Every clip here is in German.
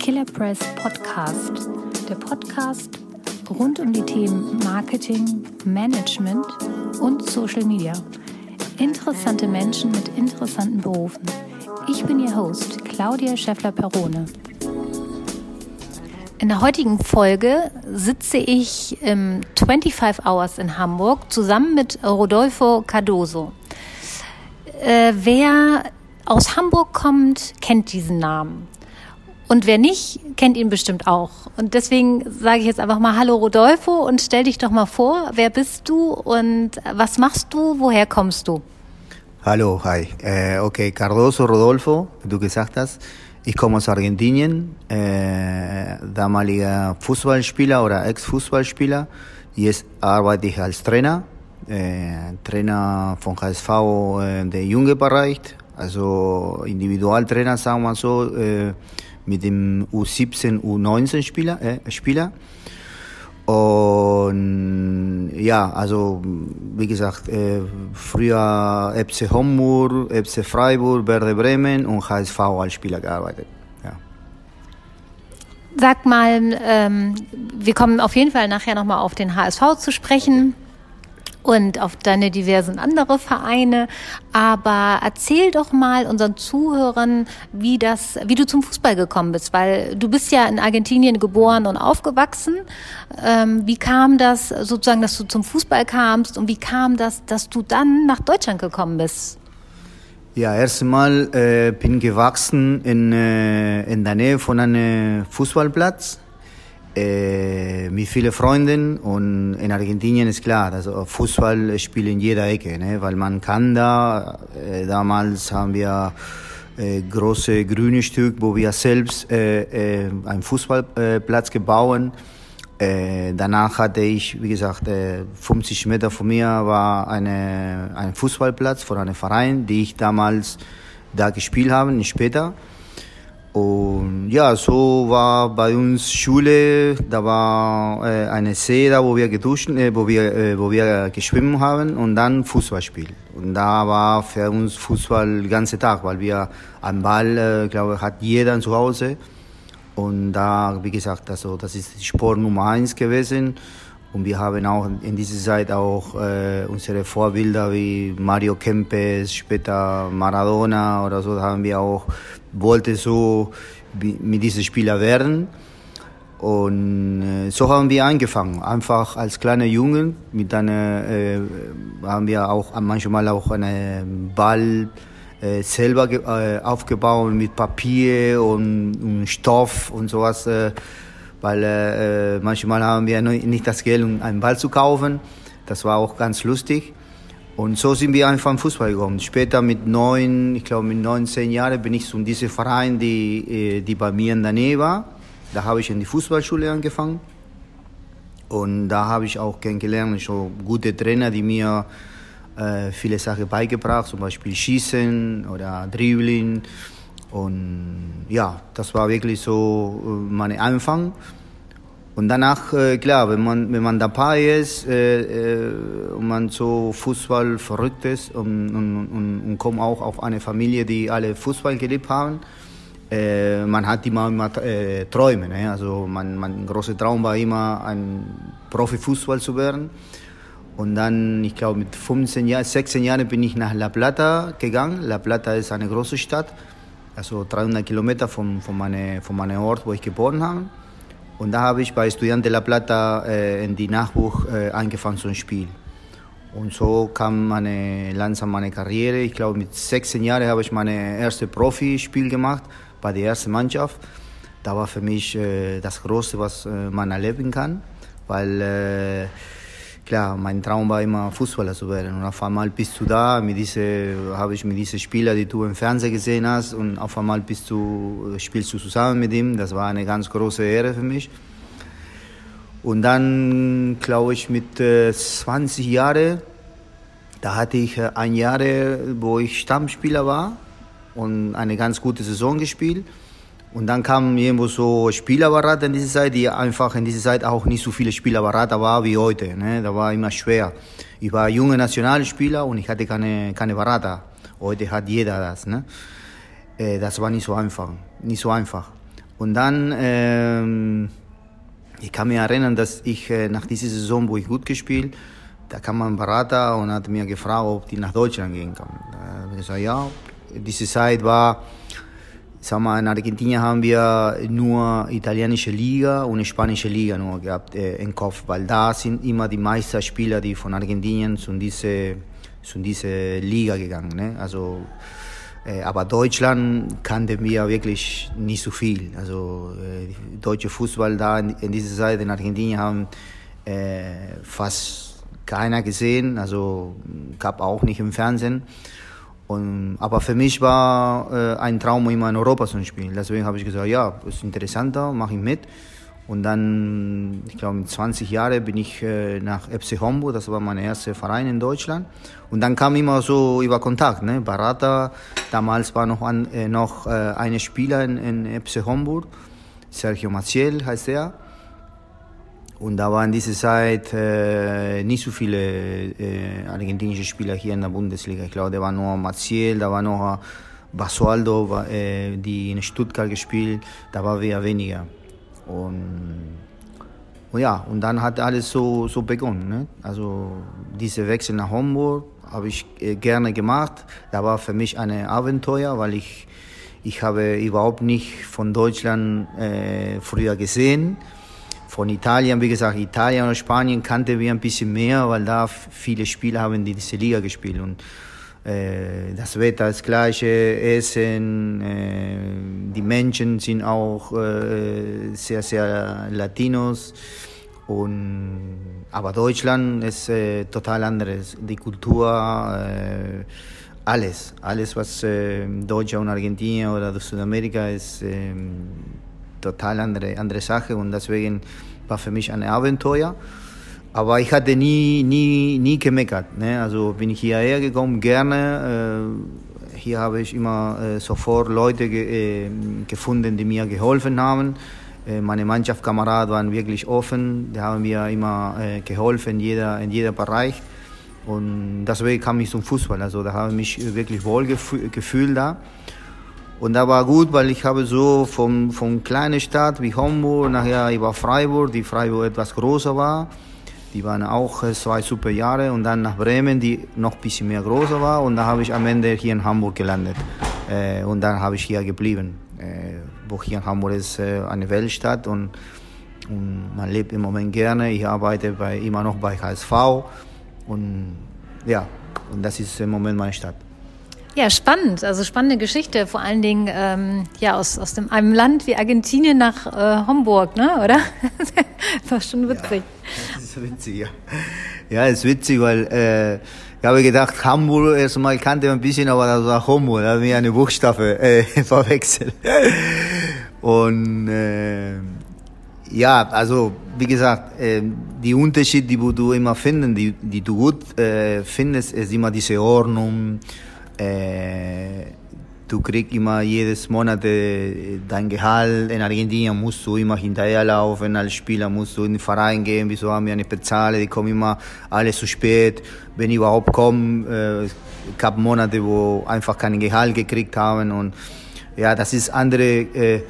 Killer Press Podcast, der Podcast rund um die Themen Marketing, Management und Social Media. Interessante Menschen mit interessanten Berufen. Ich bin Ihr Host, Claudia Scheffler-Perone. In der heutigen Folge sitze ich im 25 Hours in Hamburg zusammen mit Rodolfo Cardoso. Äh, wer aus Hamburg kommt, kennt diesen Namen. Und wer nicht, kennt ihn bestimmt auch. Und deswegen sage ich jetzt einfach mal Hallo Rodolfo und stell dich doch mal vor, wer bist du und was machst du, woher kommst du? Hallo, hi. Äh, okay, Cardoso Rodolfo, wie du gesagt hast. Ich komme aus Argentinien, äh, damaliger Fußballspieler oder Ex-Fußballspieler. Jetzt arbeite ich als Trainer, äh, Trainer von HSV äh, der junge Bereich, also Individualtrainer, sagen wir so. Äh, mit dem U17, U19 Spieler. Äh, Spieler. Und ja, also wie gesagt, äh, früher FC Homburg, FC Freiburg, Werder Bremen und HSV als Spieler gearbeitet. Sag mal, ähm, wir kommen auf jeden Fall nachher nochmal auf den HSV zu sprechen und auf deine diversen andere Vereine. Aber erzähl doch mal unseren Zuhörern, wie das, wie du zum Fußball gekommen bist, weil du bist ja in Argentinien geboren und aufgewachsen. Ähm, wie kam das sozusagen, dass du zum Fußball kamst und wie kam das, dass du dann nach Deutschland gekommen bist? Ja, erstmal äh, bin gewachsen in, äh, in der Nähe von einem Fußballplatz mit vielen Freunden und in Argentinien ist klar, also Fußball spielt in jeder Ecke, ne? weil man kann da, äh, damals haben wir äh, große grüne Stück, wo wir selbst äh, äh, einen Fußballplatz gebaut äh, danach hatte ich, wie gesagt, äh, 50 Meter von mir war eine, ein Fußballplatz von einem Verein, die ich damals da gespielt habe, später. Und ja, so war bei uns Schule, da war äh, eine See da, wo wir geduscht, äh, wo wir, äh, wo wir geschwimmt haben und dann Fußballspiel. Und da war für uns Fußball den ganzen Tag, weil wir am Ball, äh, glaube hat jeder zu Hause. Und da, wie gesagt, also das ist Sport Nummer eins gewesen. Und wir haben auch in dieser Zeit auch äh, unsere Vorbilder wie Mario Kempes, später Maradona oder so, haben wir auch, wollte so mit diesen Spieler werden. Und äh, so haben wir angefangen, einfach als kleine Jungen mit einer, äh, haben wir auch manchmal auch einen Ball äh, selber äh, aufgebaut mit Papier und, und Stoff und sowas. Äh, weil äh, manchmal haben wir nicht das Geld, um einen Ball zu kaufen. Das war auch ganz lustig. Und so sind wir einfach im Fußball gekommen. Später mit neun, ich glaube mit neun, zehn Jahren bin ich zu diesem Verein, die, äh, die bei mir in der Nähe war. Da habe ich in die Fußballschule angefangen. Und da habe ich auch kennengelernt, so gute Trainer, die mir äh, viele Sachen beigebracht, zum Beispiel Schießen oder Dribbling. Und ja, das war wirklich so äh, mein Anfang. Und danach, äh, klar, wenn man, wenn man dabei ist äh, äh, und man so Fußball verrückt ist und, und, und, und kommt auch auf eine Familie, die alle Fußball geliebt haben, äh, man hat immer, immer äh, Träume. Ne? Also mein, mein großer Traum war immer, ein Profifußball zu werden. Und dann, ich glaube, mit 15 Jahren, 16 Jahren bin ich nach La Plata gegangen. La Plata ist eine große Stadt also 300 Kilometer von, von, meine, von meinem Ort, wo ich geboren habe. Und da habe ich bei Estudiante La Plata äh, in die Nachwuch äh, angefangen zu spielen. Und so kam meine, langsam meine Karriere. Ich glaube, mit 16 Jahren habe ich mein erstes Profispiel gemacht bei der ersten Mannschaft. Da war für mich äh, das Größte, was äh, man erleben kann, weil äh, klar, mein Traum war immer Fußballer zu werden. Und auf einmal bist du da, habe ich mit diesen Spieler, die du im Fernsehen gesehen hast, und auf einmal bist du, spielst du zusammen mit ihm. Das war eine ganz große Ehre für mich. Und dann, glaube ich, mit äh, 20 Jahren, da hatte ich ein Jahr, wo ich Stammspieler war und eine ganz gute Saison gespielt. Und dann kam irgendwo so Spielerberater in dieser Zeit, die einfach in dieser Zeit auch nicht so viele Spielerberater war wie heute. Ne? Da war immer schwer. Ich war junger Nationalspieler und ich hatte keine, keine Berater. Heute hat jeder das. Ne? Äh, das war nicht so einfach. Nicht so einfach. Und dann, ähm, ich kann mich erinnern, dass ich äh, nach dieser Saison, wo ich gut gespielt, da kam mein Berater und hat mir gefragt, ob die nach Deutschland gehen kann. Da habe ich gesagt, ja. Diese Zeit war, sag mal, in Argentinien haben wir nur italienische Liga und spanische Liga nur gehabt äh, im Kopf, weil da sind immer die meisten Spieler, die von Argentinien zu diese, zu diese Liga gegangen. Ne? Also äh, aber Deutschland kannten wir wirklich nicht so viel. Also äh, deutsche Fußball da in, in dieser Zeit in Argentinien haben äh, fast keiner gesehen. Also gab auch nicht im Fernsehen. Und, aber für mich war äh, ein Traum, immer in Europa zu spielen. Deswegen habe ich gesagt, ja, ist interessanter, mache ich mit. Und dann, ich glaube, mit 20 Jahren bin ich äh, nach FC Homburg, das war mein erster Verein in Deutschland. Und dann kam immer so über Kontakt, ne? Barata, damals war noch, ein äh, noch äh, eine Spieler in, in FC Homburg, Sergio Maciel heißt er. Und da waren in dieser Zeit äh, nicht so viele äh, argentinische Spieler hier in der Bundesliga. Ich glaube, da war nur Maciel, da war noch Basualdo, äh, die in Stuttgart gespielt, da war wir weniger. Und, und, ja, und dann hat alles so, so begonnen. Ne? Also dieser Wechsel nach Homburg habe ich äh, gerne gemacht. Da war für mich ein Abenteuer, weil ich, ich habe überhaupt nicht von Deutschland äh, früher gesehen. Von Italien, wie gesagt, Italien und Spanien kannte wir ein bisschen mehr, weil da viele Spieler haben die diese Liga gespielt. Und äh, das Wetter ist gleiche, Essen, äh, die Menschen sind auch äh, sehr, sehr Latinos. Und, aber Deutschland ist äh, total anderes. Die Kultur, äh, alles, alles, was äh, Deutschland und Argentinien oder Südamerika ist, äh, total andere, andere Sache. Und deswegen war für mich ein Abenteuer. Aber ich hatte nie, nie, nie gemeckert. Ne? Also bin ich hierher gekommen, gerne. Äh, hier habe ich immer äh, sofort Leute ge äh, gefunden, die mir geholfen haben. Äh, meine Mannschaftskameraden waren wirklich offen, die haben mir immer äh, geholfen in jeder, in jeder Bereich. Und deswegen kam ich zum Fußball. Also da habe ich mich wirklich wohl gefühlt da. Und da war gut, weil ich habe so von, von kleiner Stadt wie Homburg, nachher über Freiburg, die Freiburg etwas größer war, die waren auch äh, zwei super Jahre und dann nach Bremen, die noch ein bisschen mehr größer war und da habe ich am Ende hier in Hamburg gelandet äh, und dann habe ich hier geblieben. Äh, wo hier in Hamburg ist äh, eine Weltstadt und, und, man lebt im Moment gerne. Ich arbeite bei, immer noch bei HSV und ja, und das ist im Moment meine Stadt. Ja, spannend. Also spannende Geschichte. Vor allen Dingen ähm, ja aus, aus dem, einem Land wie Argentinien nach äh, Homburg, ne? oder? war schon witzig. Ja, das ist witzig, ja. Ja, ist witzig, weil äh, ich habe gedacht, Hamburg erstmal kannte man ein bisschen, aber das war Homburg. Da habe ich eine Buchstabe äh, verwechselt. Und äh, ja, also wie gesagt, äh, die Unterschiede, die du immer findest, die, die du gut äh, findest, ist immer diese Ordnung du kriegst immer jedes Monat äh, dein Gehalt. In Argentinien musst du immer hinterherlaufen, als Spieler musst du in den Verein gehen, wieso haben wir nicht bezahlt, die kommen immer alle zu spät. Wenn überhaupt kommen, äh, gab Monate, wo einfach kein Gehalt gekriegt haben und ja, das ist andere, äh,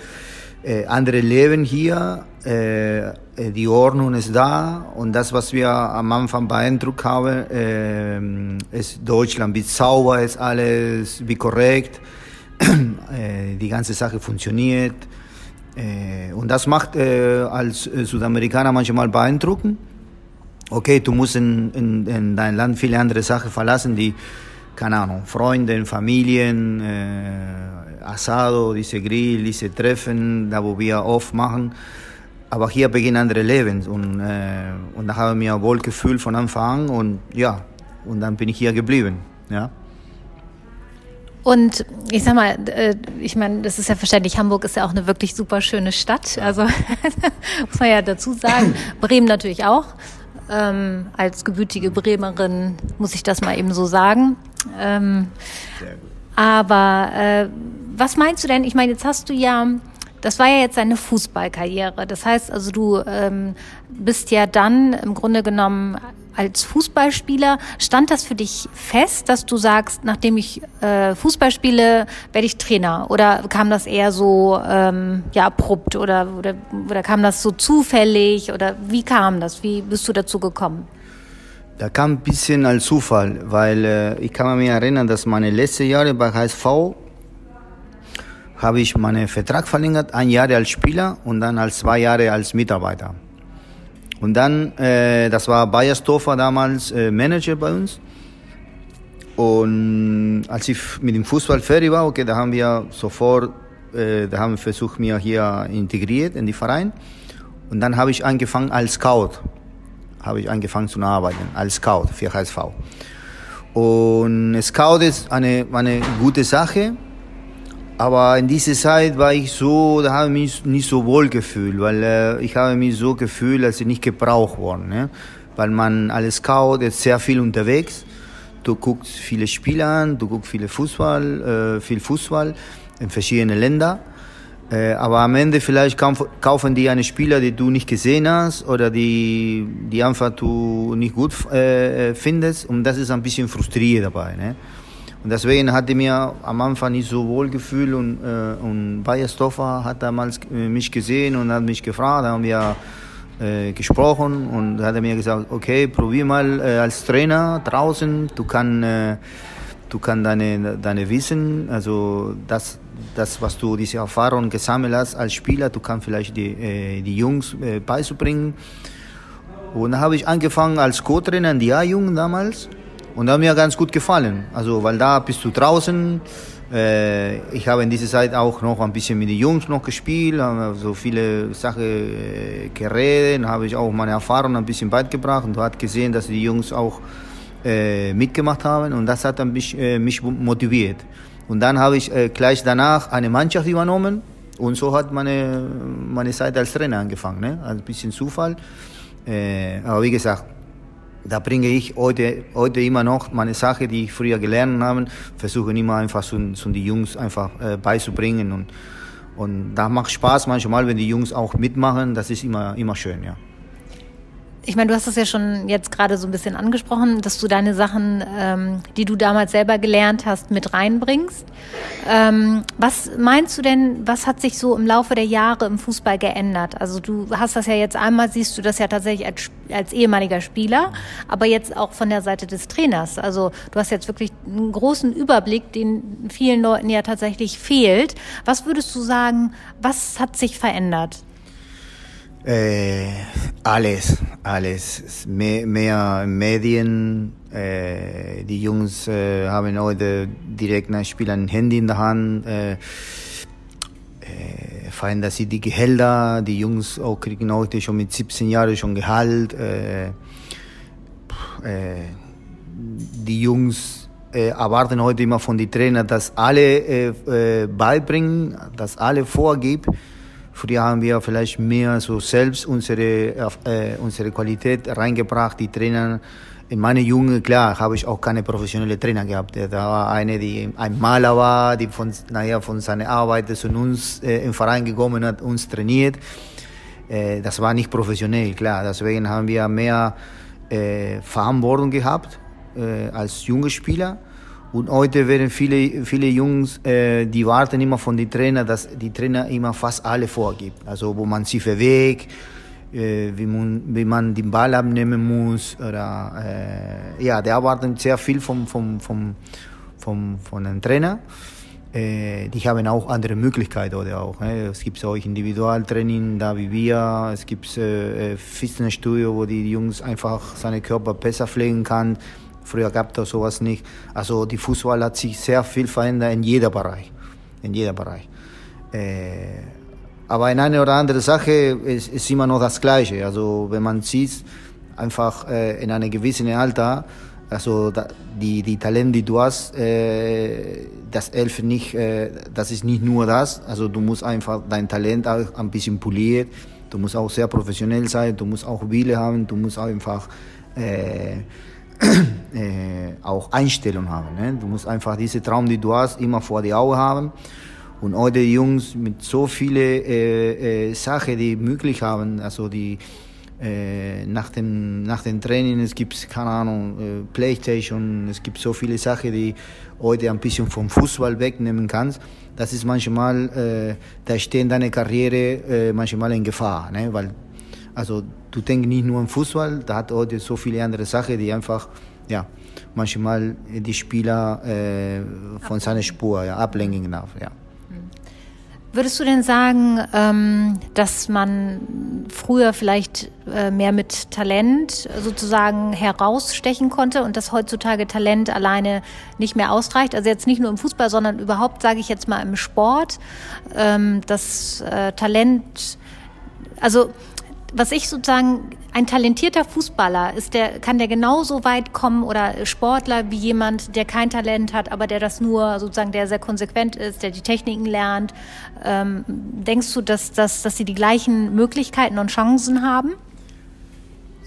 äh, andere Leben hier. Äh, die Ordnung ist da und das, was wir am Anfang beeindruckt haben, äh, ist Deutschland, wie sauber ist alles, wie korrekt äh, die ganze Sache funktioniert. Äh, und das macht äh, als Südamerikaner manchmal beeindruckend. Okay, du musst in, in, in dein Land viele andere Sachen verlassen, die, keine Ahnung, Freunde, Familien, äh, Asado, diese Grill, diese Treffen, da wo wir oft machen. Aber hier beginnen andere Leben und, äh, und da habe ich mir wohl gefühlt von Anfang an und ja, und dann bin ich hier geblieben. Ja. Und ich sag mal, äh, ich meine, das ist ja verständlich, Hamburg ist ja auch eine wirklich super schöne Stadt. Also muss man ja dazu sagen. Bremen natürlich auch. Ähm, als gebürtige Bremerin muss ich das mal eben so sagen. Ähm, aber äh, was meinst du denn? Ich meine, jetzt hast du ja das war ja jetzt deine Fußballkarriere. Das heißt also, du ähm, bist ja dann im Grunde genommen als Fußballspieler, stand das für dich fest, dass du sagst, nachdem ich äh, Fußball spiele, werde ich Trainer? Oder kam das eher so ähm, ja abrupt oder, oder oder kam das so zufällig oder wie kam das? Wie bist du dazu gekommen? Da kam ein bisschen als Zufall, weil äh, ich kann mich erinnern, dass meine letzten Jahre bei HSV habe ich meinen Vertrag verlängert, ein Jahr als Spieler und dann als zwei Jahre als Mitarbeiter. Und dann, äh, das war Bayer Stoffer damals äh, Manager bei uns. Und als ich mit dem Fußball fertig war, okay, da haben wir sofort, äh, da haben wir versucht, mir hier integriert in die Verein. Und dann habe ich angefangen als Scout, habe ich angefangen zu arbeiten als Scout für HSV. Und Scout ist eine, eine gute Sache, aber in dieser Zeit war ich so, da habe ich mich nicht so wohl gefühlt, weil äh, ich habe mich so gefühlt, als ich nicht gebraucht worden. Ne? Weil man als Scout ist sehr viel unterwegs. Du guckst viele Spiele an, du guckst viele Fußball, äh, viel Fußball in verschiedenen Ländern. Äh, aber am Ende vielleicht kaufen die einen Spieler, die du nicht gesehen hast oder die, die einfach du nicht gut äh, findest. Und das ist ein bisschen frustrierend dabei. Ne? Und deswegen hatte mir am Anfang nicht so wohl gefühlt und, äh, und Bayer Stoffer hat damals äh, mich gesehen und hat mich gefragt, haben wir äh, gesprochen und hat er mir gesagt, okay, probier mal äh, als Trainer draußen, du kannst äh, kann deine, deine Wissen, also das, das, was du diese Erfahrung gesammelt hast als Spieler, du kannst vielleicht die, äh, die Jungs äh, beizubringen. Und da habe ich angefangen als Co-Trainer in die A-Jungen damals und das hat mir ganz gut gefallen. Also, weil da bist du draußen. Äh, ich habe in dieser Zeit auch noch ein bisschen mit den Jungs noch gespielt, habe so viele Sachen äh, geredet, habe ich auch meine Erfahrung ein bisschen beigebracht und du hast gesehen, dass die Jungs auch äh, mitgemacht haben und das hat mich, mich motiviert. Und dann habe ich gleich danach eine Mannschaft übernommen und so hat meine, meine Zeit als Trainer angefangen. Ne? Also ein bisschen Zufall. Aber wie gesagt, da bringe ich heute, heute immer noch meine Sache, die ich früher gelernt habe, versuche immer einfach so, so die Jungs einfach äh, beizubringen und, und da macht Spaß manchmal, wenn die Jungs auch mitmachen, das ist immer, immer schön, ja ich meine, du hast es ja schon jetzt gerade so ein bisschen angesprochen, dass du deine Sachen, ähm, die du damals selber gelernt hast, mit reinbringst. Ähm, was meinst du denn, was hat sich so im Laufe der Jahre im Fußball geändert? Also du hast das ja jetzt einmal, siehst du das ja tatsächlich als, als ehemaliger Spieler, aber jetzt auch von der Seite des Trainers. Also du hast jetzt wirklich einen großen Überblick, den vielen Leuten ja tatsächlich fehlt. Was würdest du sagen, was hat sich verändert? Äh, alles, alles. Mehr, mehr Medien. Äh, die Jungs äh, haben heute direkt nach Spiel ein Handy in der Hand. Äh, äh, verändert sich die Gehälter. Die Jungs auch kriegen heute schon mit 17 Jahren schon Gehalt. Die Jungs erwarten heute immer von den Trainern, dass alle beibringen, dass alle vorgibt. Früher haben wir vielleicht mehr so selbst unsere, äh, unsere Qualität reingebracht, die Trainer. In meine Jungen, klar, habe ich auch keine professionelle Trainer gehabt. Da war eine, die ein Maler war, die von, naja, von seiner Arbeit zu uns äh, im Verein gekommen hat, uns trainiert. Äh, das war nicht professionell, klar. Deswegen haben wir mehr äh, Verantwortung gehabt äh, als junge Spieler. Und heute werden viele, viele Jungs, äh, die warten immer von den Trainer, dass die Trainer immer fast alle vorgibt. Also wo man sich bewegt, äh, wie, man, wie man den Ball abnehmen muss. Oder, äh, ja, die erwarten sehr viel vom, vom, vom, vom, von den Trainer. Äh, die haben auch andere Möglichkeiten oder auch. Ne? Es gibt auch Individualtraining, da wie wir. Es gibt äh, Fitnessstudio, wo die Jungs einfach seinen Körper besser pflegen kann Früher gab es sowas nicht. Also die Fußball hat sich sehr viel verändert in jeder Bereich. In jeder Bereich. Äh, aber in eine oder andere Sache ist, ist immer noch das Gleiche. Also wenn man sieht, einfach äh, in einem gewissen Alter, also da, die, die Talente, die du hast, äh, das hilft nicht, äh, das ist nicht nur das. Also du musst einfach dein Talent auch ein bisschen polieren. Du musst auch sehr professionell sein, du musst auch Wille haben, du musst einfach äh, äh, auch Einstellung haben. Ne? Du musst einfach diese Traum, die du hast, immer vor die Augen haben. Und heute Jungs mit so vielen äh, äh, Sachen, die möglich haben, also die äh, nach, dem, nach dem Training, es gibt, keine Ahnung, äh, Playstation, es gibt so viele Sachen, die heute ein bisschen vom Fußball wegnehmen kannst. Das ist manchmal, äh, da stehen deine Karriere äh, manchmal in Gefahr, ne? weil also du denkst nicht nur an Fußball, da hat heute so viele andere Sachen, die einfach, ja, manchmal die Spieler äh, von seiner Spur ja, ablenken darf, ja. Würdest du denn sagen, ähm, dass man früher vielleicht äh, mehr mit Talent sozusagen herausstechen konnte und dass heutzutage Talent alleine nicht mehr ausreicht? Also jetzt nicht nur im Fußball, sondern überhaupt, sage ich jetzt mal, im Sport, ähm, dass äh, Talent, also was ich sozusagen, ein talentierter Fußballer, ist der, kann der genauso weit kommen oder Sportler wie jemand, der kein Talent hat, aber der das nur sozusagen, der sehr konsequent ist, der die Techniken lernt. Ähm, denkst du, dass, dass, dass sie die gleichen Möglichkeiten und Chancen haben?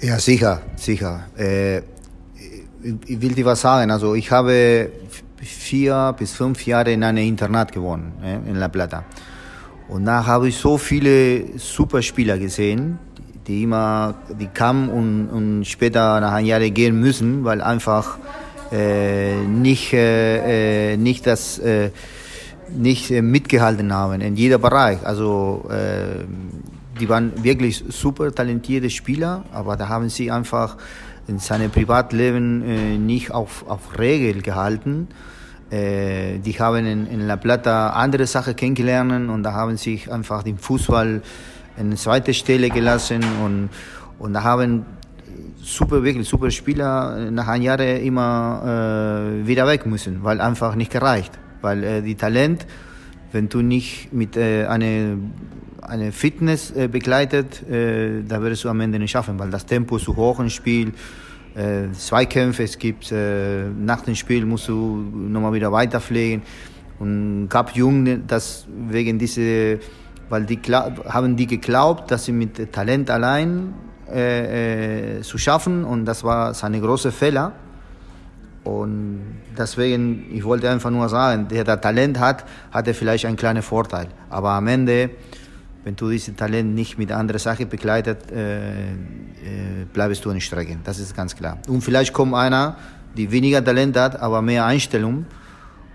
Ja, sicher, sicher. Äh, ich will dir was sagen. Also ich habe vier bis fünf Jahre in einem Internat gewohnt, äh, in La Plata. Und da habe ich so viele Superspieler gesehen, die immer, die kamen und, und später nach einem Jahr gehen müssen, weil einfach äh, nicht, äh, äh, nicht das äh, nicht äh, mitgehalten haben in jeder Bereich. Also äh, die waren wirklich super talentierte Spieler, aber da haben sie einfach in seinem Privatleben nicht auf, auf Regel gehalten. Die haben in, in La Plata andere Sachen kennengelernt und da haben sich einfach den Fußball eine zweite Stelle gelassen und, und da haben super, wirklich super Spieler nach einem Jahr immer äh, wieder weg müssen, weil einfach nicht gereicht. Weil äh, die Talent, wenn du nicht mit äh, einer eine Fitness äh, begleitet, äh, da wirst du am Ende nicht schaffen, weil das Tempo zu hoch im Spiel, äh, Zweikämpfe es gibt, äh, nach dem Spiel musst du nochmal wieder weiterpflegen. Und gab Jungen, das wegen dieser weil die haben die geglaubt, dass sie mit Talent allein äh, äh, zu schaffen und das war seine große Fehler. Und deswegen, ich wollte einfach nur sagen, der, der Talent hat, hat er vielleicht einen kleinen Vorteil. Aber am Ende, wenn du dieses Talent nicht mit anderen Sachen begleitet, äh, äh, bleibst du in Strecke. Das ist ganz klar. Und vielleicht kommt einer, die weniger Talent hat, aber mehr Einstellung.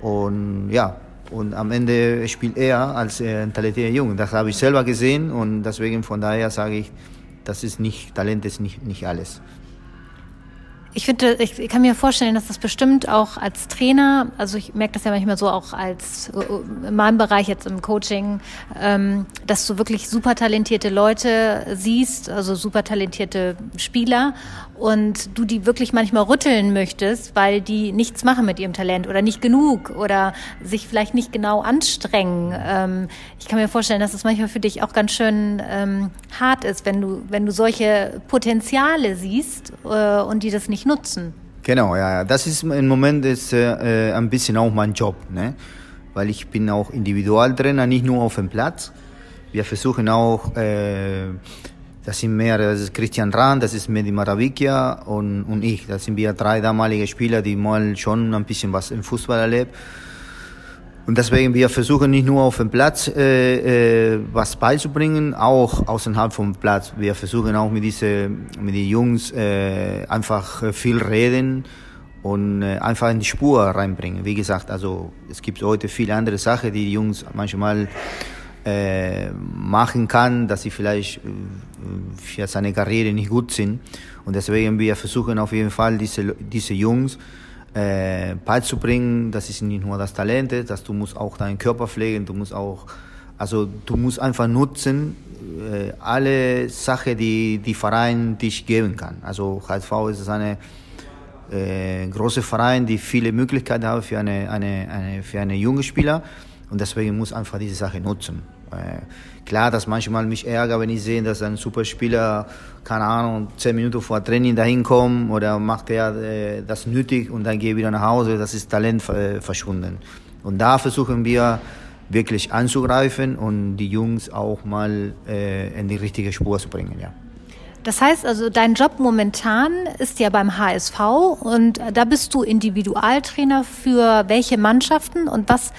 Und ja, und am Ende spielt er als äh, ein talentierter Junge. Das habe ich selber gesehen und deswegen von daher sage ich, das ist nicht, Talent ist nicht, nicht alles. Ich finde, ich kann mir vorstellen, dass das bestimmt auch als Trainer, also ich merke das ja manchmal so auch als in meinem Bereich jetzt im Coaching, ähm, dass du wirklich super talentierte Leute siehst, also super talentierte Spieler und du die wirklich manchmal rütteln möchtest, weil die nichts machen mit ihrem Talent oder nicht genug oder sich vielleicht nicht genau anstrengen. Ähm, ich kann mir vorstellen, dass es das manchmal für dich auch ganz schön ähm, hart ist, wenn du, wenn du solche Potenziale siehst äh, und die das nicht nutzen. Genau, ja, das ist im Moment ist, äh, ein bisschen auch mein Job, ne? weil ich bin auch Individualtrainer, nicht nur auf dem Platz. Wir versuchen auch äh, das sind mehr, das ist Christian Rahn, das ist Medi Maravikia und, und ich. Das sind wir drei damalige Spieler, die mal schon ein bisschen was im Fußball erlebt. Und deswegen, wir versuchen nicht nur auf dem Platz äh, äh, was beizubringen, auch außerhalb vom Platz. Wir versuchen auch mit diesen mit den Jungs äh, einfach viel reden und äh, einfach in die Spur reinbringen. Wie gesagt, also es gibt heute viele andere Sachen, die die Jungs manchmal äh, machen kann, dass sie vielleicht äh, für seine Karriere nicht gut sind. Und deswegen wir versuchen auf jeden Fall diese, diese Jungs äh, beizubringen, dass es nicht nur das Talent ist, dass du musst auch deinen Körper pflegen, du musst auch, also du musst einfach nutzen äh, alle Sachen, die die Verein dich geben kann. Also HSV ist eine äh, große Verein, die viele Möglichkeiten haben für eine, eine, eine für eine junge Spieler und deswegen muss einfach diese Sache nutzen. Klar, dass manchmal mich ärgert, wenn ich sehe, dass ein Superspieler, keine Ahnung, zehn Minuten vor Training dahin kommt oder macht er äh, das nötig und dann gehe ich wieder nach Hause, das ist Talent äh, verschwunden. Und da versuchen wir wirklich anzugreifen und die Jungs auch mal äh, in die richtige Spur zu bringen, ja. Das heißt also, dein Job momentan ist ja beim HSV und da bist du Individualtrainer für welche Mannschaften und was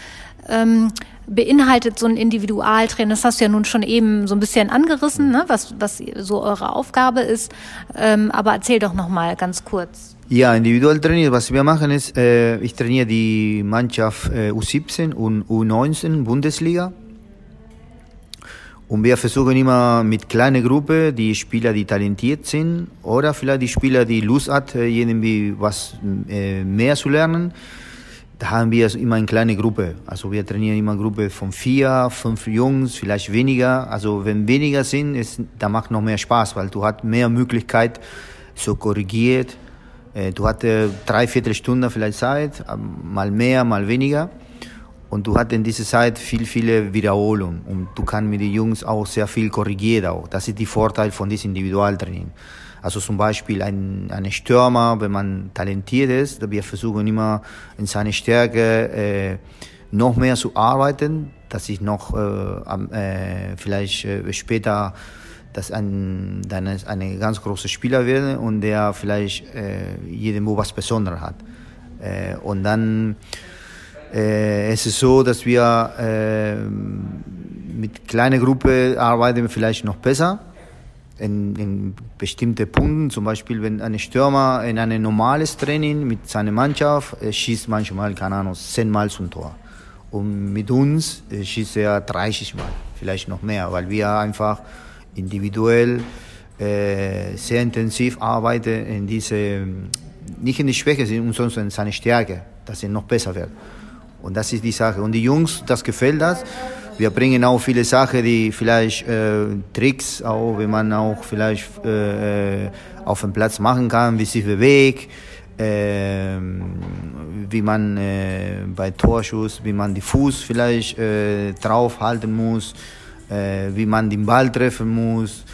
ähm, beinhaltet so ein Individualtraining? Das hast du ja nun schon eben so ein bisschen angerissen, ne? was, was so eure Aufgabe ist. Ähm, aber erzähl doch noch mal ganz kurz. Ja, Individualtraining, was wir machen ist, äh, ich trainiere die Mannschaft äh, U17 und U19 Bundesliga. Und wir versuchen immer mit kleiner Gruppe die Spieler, die talentiert sind, oder vielleicht die Spieler, die Lust hat, äh, irgendwie was äh, mehr zu lernen. Da haben wir immer eine kleine Gruppe. Also wir trainieren immer eine Gruppe von vier, fünf Jungs, vielleicht weniger. Also wenn weniger sind, ist, da macht noch mehr Spaß, weil du hast mehr Möglichkeit, so korrigiert. Äh, du hattest drei Viertelstunden vielleicht Zeit, mal mehr, mal weniger. Und du hast in dieser Zeit viel, viele Wiederholungen. Und du kannst mit den Jungs auch sehr viel korrigieren. Auch. Das ist der Vorteil von diesem Individualtraining. Also zum Beispiel ein, ein Stürmer, wenn man talentiert ist, wir versuchen immer in seine Stärke äh, noch mehr zu arbeiten, dass ich noch äh, äh, vielleicht äh, später dass ein, dann eine ganz große Spieler werde und der vielleicht äh, jedem was Besonderes hat. Äh, und dann äh, es ist so, dass wir äh, mit kleiner Gruppe arbeiten vielleicht noch besser in, in bestimmte Punkten. Zum Beispiel, wenn ein Stürmer in ein normales Training mit seiner Mannschaft schießt manchmal, keine Ahnung, zehnmal zum Tor. Und mit uns schießt er 30 Mal, vielleicht noch mehr, weil wir einfach individuell äh, sehr intensiv arbeiten in diese, nicht in die Schwäche, sondern in seine Stärke, dass er noch besser wird. Und das ist die Sache. Und die Jungs, das gefällt das. Wir bringen auch viele Sachen, die vielleicht äh, Tricks, auch wenn man auch vielleicht äh, äh auf dem Platz machen kann, wie sich bewegt, äh, wie man äh, bei Torschuss, wie man die Fuß vielleicht äh, drauf halten muss, wie man den Ball treffen muss.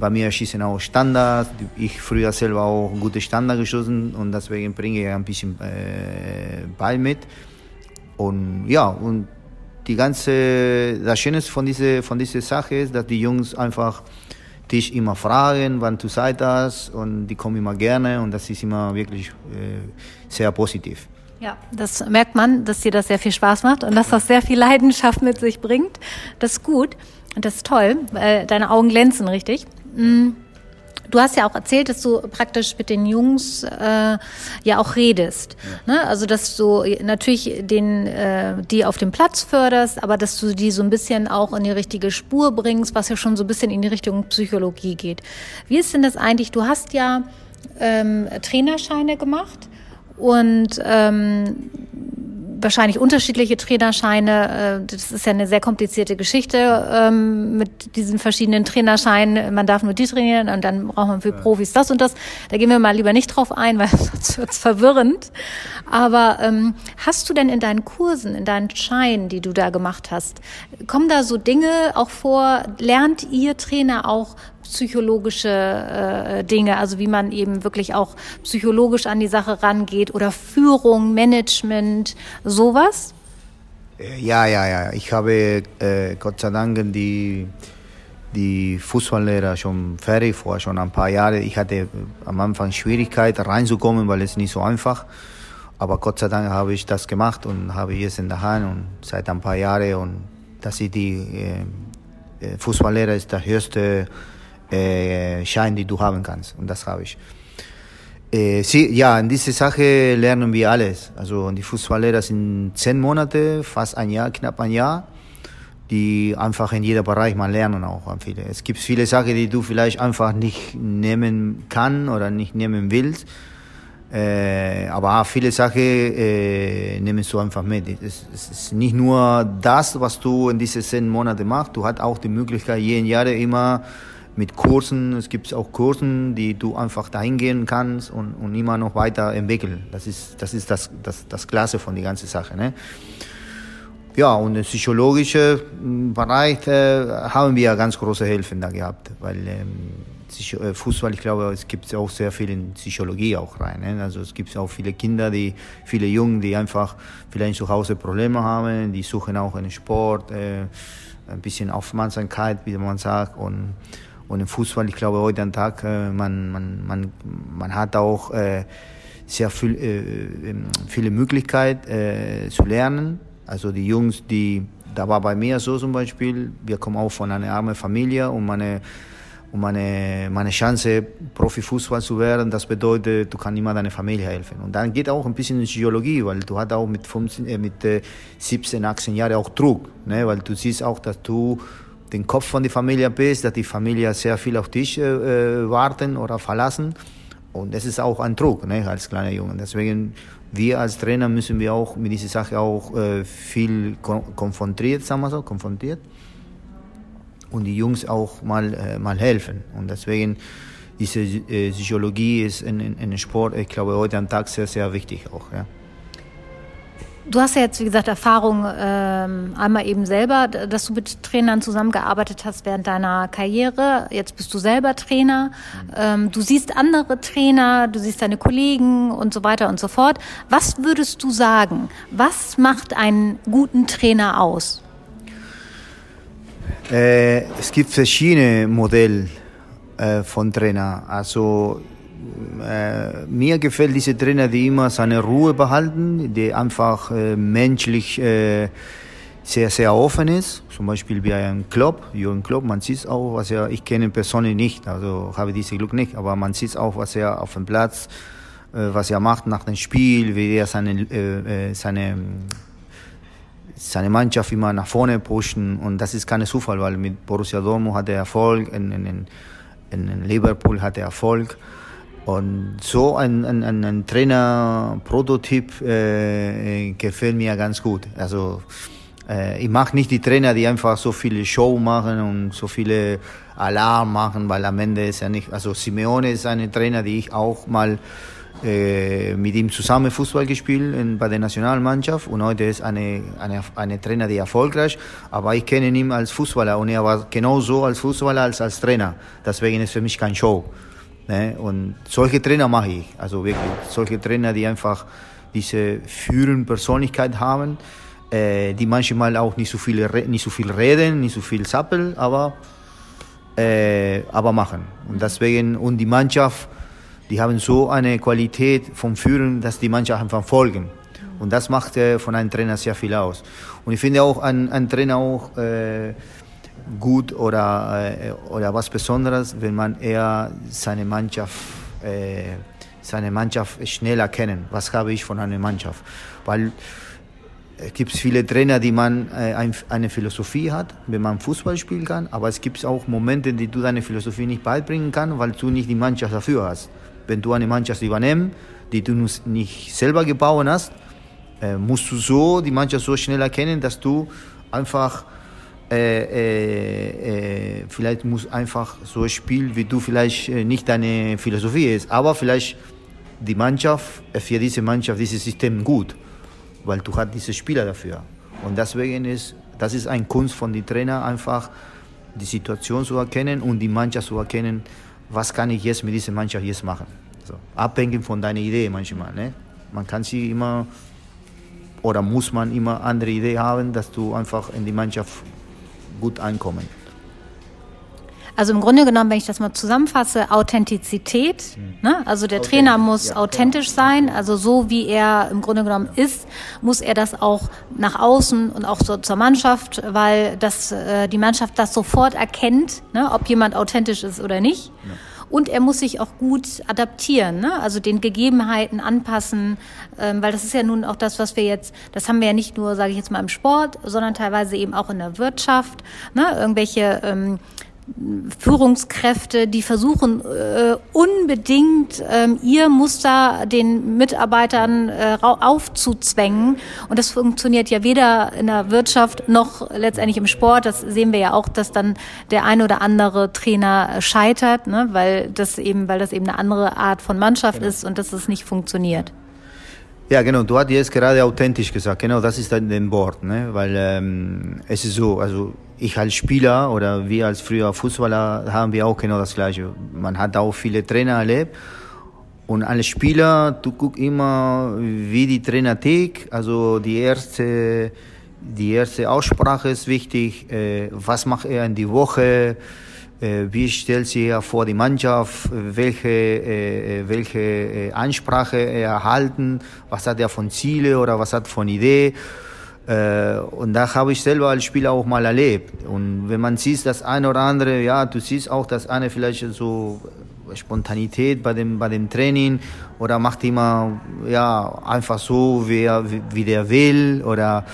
Bei mir schießen auch Standard. Ich früher selber auch gute Standard geschossen und deswegen bringe ich ein bisschen Ball mit. Und ja, und die ganze, das Schöne von dieser, von dieser Sache ist, dass die Jungs einfach dich immer fragen, wann du Zeit hast und die kommen immer gerne und das ist immer wirklich äh, sehr positiv. Ja, das merkt man, dass dir das sehr viel Spaß macht und dass das sehr viel Leidenschaft mit sich bringt. Das ist gut und das ist toll, weil deine Augen glänzen richtig. Mhm. Du hast ja auch erzählt, dass du praktisch mit den Jungs äh, ja auch redest. Ja. Ne? Also dass du natürlich den, äh, die auf dem Platz förderst, aber dass du die so ein bisschen auch in die richtige Spur bringst, was ja schon so ein bisschen in die Richtung Psychologie geht. Wie ist denn das eigentlich? Du hast ja ähm, Trainerscheine gemacht und ähm, wahrscheinlich unterschiedliche Trainerscheine. Äh, das ist ja eine sehr komplizierte Geschichte ähm, mit diesen verschiedenen Trainerscheinen. Man darf nur die trainieren und dann braucht man für Profis das und das. Da gehen wir mal lieber nicht drauf ein, weil sonst wird's verwirrend. Aber ähm, hast du denn in deinen Kursen, in deinen Scheinen, die du da gemacht hast, kommen da so Dinge auch vor? Lernt ihr Trainer auch psychologische äh, Dinge, also wie man eben wirklich auch psychologisch an die Sache rangeht oder Führung, Management, sowas? Äh, ja, ja, ja. Ich habe äh, Gott sei Dank die, die Fußballlehrer schon fertig vor schon ein paar Jahren. Ich hatte am Anfang Schwierigkeiten reinzukommen, weil es nicht so einfach. Aber Gott sei Dank habe ich das gemacht und habe jetzt in der Hand und seit ein paar Jahren und dass ich die äh, äh Fußballlehrer ist der höchste äh, Schein, die du haben kannst. Und das habe ich. Äh, sie, ja, in dieser Sache lernen wir alles. Also die Fußballlehrer sind zehn Monate, fast ein Jahr, knapp ein Jahr, die einfach in jedem Bereich mal lernen auch. Viele. Es gibt viele Sachen, die du vielleicht einfach nicht nehmen kann oder nicht nehmen willst. Äh, aber viele Sachen äh, nimmst du einfach mit. Es, es, ist nicht nur das, was du in diesen zehn Monaten machst. Du hast auch die Möglichkeit, jeden Jahr immer mit Kursen. Es gibt auch Kursen, die du einfach dahin gehen kannst und, und immer noch weiter entwickeln. Das ist das, ist das, das, das Klasse von der ganzen Sache. Ne? Ja, und im psychologischen Bereich äh, haben wir ganz große Hilfen da gehabt, weil ähm, äh, Fußball, ich glaube, es gibt auch sehr viel in Psychologie auch rein. Ne? Also es gibt auch viele Kinder, die, viele Jungen, die einfach vielleicht zu Hause Probleme haben, die suchen auch einen Sport, äh, ein bisschen Aufmerksamkeit, wie man sagt, und und im Fußball, ich glaube, heute am Tag, äh, man, man, man, man hat auch äh, sehr viel, äh, ähm, viele Möglichkeiten zu lernen. Also die Jungs, die da war bei mir so zum Beispiel, wir kommen auch von einer armen Familie und meine, und meine, meine Chance, Profifußball zu werden, das bedeutet, du kannst immer deiner Familie helfen. Und dann geht auch ein bisschen in Psychologie, weil du hast auch mit, 15, äh, mit äh, 17, 18 Jahren auch Druck, ne? weil du siehst auch, dass du den Kopf von der Familie bist, dass die Familie sehr viel auf dich äh, äh warten oder verlassen. Und das ist auch ein Druck ne, als kleiner Junge. Deswegen, wir als Trainer müssen wir auch mit dieser Sache auch äh, viel konfrontiert, sagen wir so, konfrontiert. Und die Jungs auch mal, äh, mal helfen. Und deswegen, diese äh, Psychologie ist in, in, in Sport, ich glaube, heute am Tag sehr, sehr wichtig auch. Ja. Du hast ja jetzt, wie gesagt, Erfahrung ähm, einmal eben selber, dass du mit Trainern zusammengearbeitet hast während deiner Karriere. Jetzt bist du selber Trainer. Ähm, du siehst andere Trainer, du siehst deine Kollegen und so weiter und so fort. Was würdest du sagen? Was macht einen guten Trainer aus? Äh, es gibt verschiedene Modelle äh, von Trainer. Also äh, mir gefällt diese Trainer, die immer seine Ruhe behalten, die einfach äh, menschlich äh, sehr, sehr offen ist. Zum Beispiel wie ein Klopp, Jürgen Klopp, man sieht auch, was er, ich kenne persönlich nicht, also habe dieses Glück nicht, aber man sieht auch, was er auf dem Platz, äh, was er macht nach dem Spiel, wie er seine, äh, äh, seine seine Mannschaft immer nach vorne pushen. Und das ist kein Zufall, weil mit Borussia Dortmund hat er Erfolg, in, in, in Liverpool hat er Erfolg und so ein, ein, ein, Trainer-Prototyp äh, gefällt mir ganz gut. Also äh, ich mag nicht die Trainer, die einfach so viele Show machen und so viele Alarm machen, weil am Ende ist er nicht. Also Simeone ist ein Trainer, die ich auch mal äh, mit ihm zusammen Fußball gespielt in, bei der Nationalmannschaft und heute ist eine, eine, eine Trainer, die erfolgreich, aber ich kenne ihn als Fußballer und er war genauso als Fußballer als als Trainer. Deswegen ist für mich kein Show. Ne? Und solche Trainer mache ich. Also wirklich, solche Trainer, die einfach diese führende Persönlichkeit haben, äh, die manchmal auch nicht so, viel, nicht so viel reden, nicht so viel sappeln, aber, äh, aber machen. Und deswegen, und die Mannschaft, die haben so eine Qualität vom Führen, dass die Mannschaft einfach folgen. Und das macht äh, von einem Trainer sehr viel aus. Und ich finde auch, ein, ein Trainer auch, äh, gut oder, äh, oder was Besonderes, wenn man eher seine Mannschaft, äh, seine Mannschaft schnell erkennen. Was habe ich von einer Mannschaft? Weil es gibt viele Trainer, die man äh, eine Philosophie hat, wenn man Fußball spielen kann, aber es gibt auch Momente, die du deine Philosophie nicht beibringen kannst, weil du nicht die Mannschaft dafür hast. Wenn du eine Mannschaft übernimmst, die du nicht selber gebaut hast, äh, musst du so die Mannschaft so schnell erkennen, dass du einfach äh, äh, äh, vielleicht muss einfach so ein Spiel, wie du vielleicht äh, nicht deine Philosophie ist, aber vielleicht die Mannschaft, äh, für diese Mannschaft, dieses System gut, weil du hast diese Spieler dafür. Und deswegen ist, das ist ein Kunst von den Trainer einfach die Situation zu erkennen und die Mannschaft zu erkennen, was kann ich jetzt mit dieser Mannschaft jetzt machen. So, abhängig von deiner Idee manchmal. Ne? Man kann sie immer oder muss man immer andere Idee haben, dass du einfach in die Mannschaft gut ankommen. Also im Grunde genommen, wenn ich das mal zusammenfasse, Authentizität. Mhm. Ne? Also der Trainer muss ja, authentisch ja. sein. Also so wie er im Grunde genommen ja. ist, muss er das auch nach außen und auch so zur Mannschaft, weil das äh, die Mannschaft das sofort erkennt, ne? ob jemand authentisch ist oder nicht und er muss sich auch gut adaptieren, ne? also den Gegebenheiten anpassen, ähm, weil das ist ja nun auch das, was wir jetzt, das haben wir ja nicht nur, sage ich jetzt mal, im Sport, sondern teilweise eben auch in der Wirtschaft, ne? irgendwelche ähm, Führungskräfte, die versuchen äh, unbedingt ähm, ihr Muster den Mitarbeitern äh, aufzuzwängen. Und das funktioniert ja weder in der Wirtschaft noch letztendlich im Sport. Das sehen wir ja auch, dass dann der ein oder andere Trainer scheitert, ne? weil das eben, weil das eben eine andere Art von Mannschaft genau. ist und dass es nicht funktioniert. Ja, genau. Du hast jetzt gerade authentisch gesagt. Genau, das ist dann Wort, ne? Weil ähm, es ist so, also ich als Spieler oder wir als früher Fußballer haben wir auch genau das Gleiche. Man hat auch viele Trainer erlebt und als Spieler, du guckst immer, wie die Trainer tick. Also die erste, die erste Aussprache ist wichtig. Äh, was macht er in die Woche? Äh, wie stellt sich er vor die Mannschaft, welche, äh, welche Ansprache er erhalten, was hat er von Ziele oder was hat von Idee. Äh, und da habe ich selber als Spieler auch mal erlebt. Und wenn man sieht, das eine oder andere, ja, du siehst auch das eine vielleicht so Spontanität bei dem, bei dem Training oder macht immer ja, einfach so, wie, er, wie der will oder,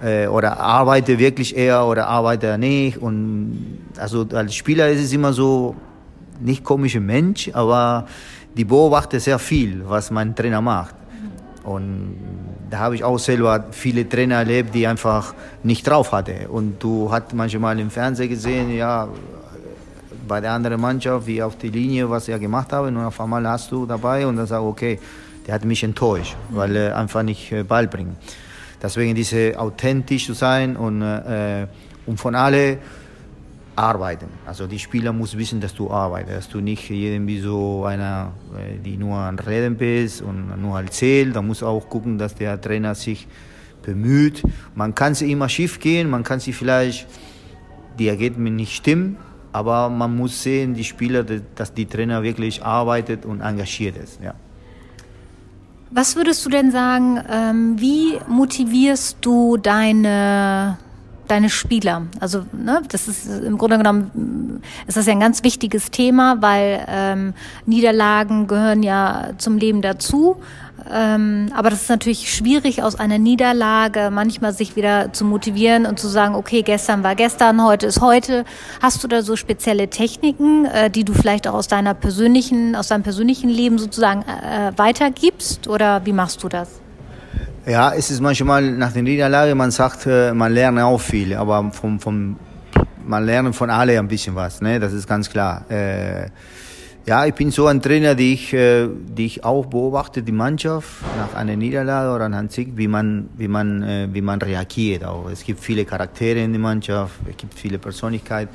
äh, oder arbeitet wirklich er oder arbeitet er nicht. Und also als Spieler ist es immer so, nicht komischer Mensch, aber die beobachte sehr viel, was mein Trainer macht. Und da habe ich auch selber viele Trainer erlebt, die einfach nicht drauf hatte. Und du hast manchmal im Fernsehen gesehen, ja, bei der anderen Mannschaft, wie auf die Linie, was er gemacht hat. Und auf einmal hast du dabei und dann sagst okay, der hat mich enttäuscht, weil er einfach nicht äh, Ball bringt. Deswegen diese authentisch zu sein und, äh, und von alle arbeiten. Also die Spieler muss wissen, dass du arbeitest, dass du nicht irgendwie so einer, äh, die nur an Reden bist und nur erzählt. Da muss auch gucken, dass der Trainer sich bemüht. Man kann sie immer schief gehen, man kann sie vielleicht die Ergebnisse nicht stimmen, aber man muss sehen, die Spieler, dass die Trainer wirklich arbeitet und engagiert ist. Ja. Was würdest du denn sagen, ähm, wie motivierst du deine deine Spieler. Also ne, das ist im Grunde genommen ist das ja ein ganz wichtiges Thema, weil ähm, Niederlagen gehören ja zum Leben dazu. Ähm, aber das ist natürlich schwierig, aus einer Niederlage manchmal sich wieder zu motivieren und zu sagen, okay, gestern war gestern, heute ist heute. Hast du da so spezielle Techniken, äh, die du vielleicht auch aus deiner persönlichen, aus deinem persönlichen Leben sozusagen äh, weitergibst? Oder wie machst du das? Ja, es ist manchmal nach der Niederlage, man sagt, äh, man lernt auch viel, aber vom, vom, man lernt von alle ein bisschen was, ne? das ist ganz klar. Äh, ja, ich bin so ein Trainer, die ich, äh, die ich auch beobachte, die Mannschaft nach einer Niederlage oder einem Sieg, wie man, wie man, äh, wie man reagiert. Auch. Es gibt viele Charaktere in der Mannschaft, es gibt viele Persönlichkeiten,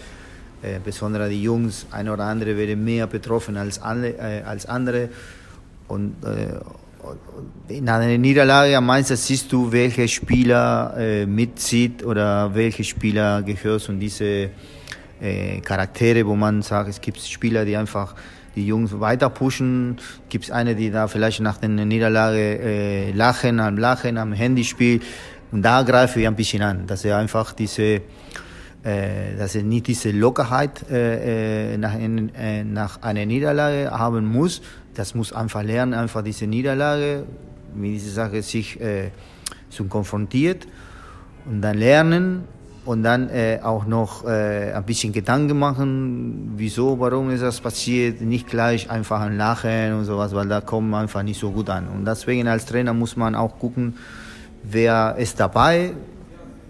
äh, besonders die Jungs, ein oder andere werden mehr betroffen als, alle, äh, als andere. Und, äh, in einer Niederlage am meisten siehst du, welche Spieler äh, mitzieht oder welche Spieler gehört zu diese äh, Charaktere, wo man sagt, es gibt Spieler, die einfach die Jungs weiter pushen. Gibt es eine, die da vielleicht nach der Niederlage äh, lachen, am Lachen, am Handyspiel. Und da greife ich ein bisschen an, dass er einfach diese, äh, dass er nicht diese Lockerheit äh, äh nach, nach einer Niederlage haben muss. Das muss einfach lernen, einfach diese Niederlage, wie diese Sache sich äh, zu konfrontiert und dann lernen und dann äh, auch noch äh, ein bisschen Gedanken machen, wieso, warum ist das passiert, nicht gleich einfach ein Lachen und sowas, weil da kommt man einfach nicht so gut an. Und deswegen als Trainer muss man auch gucken, wer ist dabei,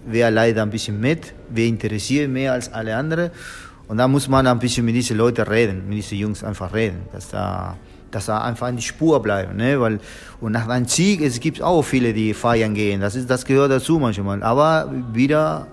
wer leidet ein bisschen mit, wer interessiert mehr als alle anderen. Und da muss man ein bisschen mit diesen Leuten reden, mit diesen Jungs einfach reden, dass da dass er einfach in die Spur bleiben, ne? Weil und nach einem Sieg es gibt auch viele, die feiern gehen. Das ist das gehört dazu manchmal. Aber wieder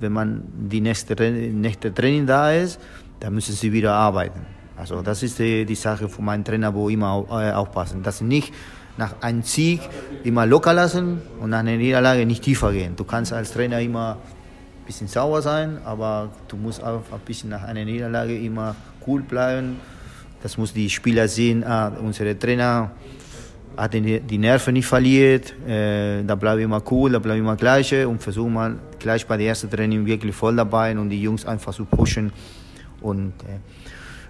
wenn man die nächste, nächste Training da ist, dann müssen sie wieder arbeiten. Also das ist die, die Sache von meinem Trainer, wo immer äh, aufpassen, dass sie nicht nach einem Sieg immer locker lassen und nach einer Niederlage nicht tiefer gehen. Du kannst als Trainer immer ein bisschen sauer sein, aber du musst auch ein bisschen nach einer Niederlage immer cool bleiben. Das muss die Spieler sehen, ah, unsere Trainer hat die Nerven nicht verliert, äh, da bleibe ich immer cool, da bleibe ich immer gleich und versuche mal gleich bei der ersten Training wirklich voll dabei und die Jungs einfach zu pushen. Und äh,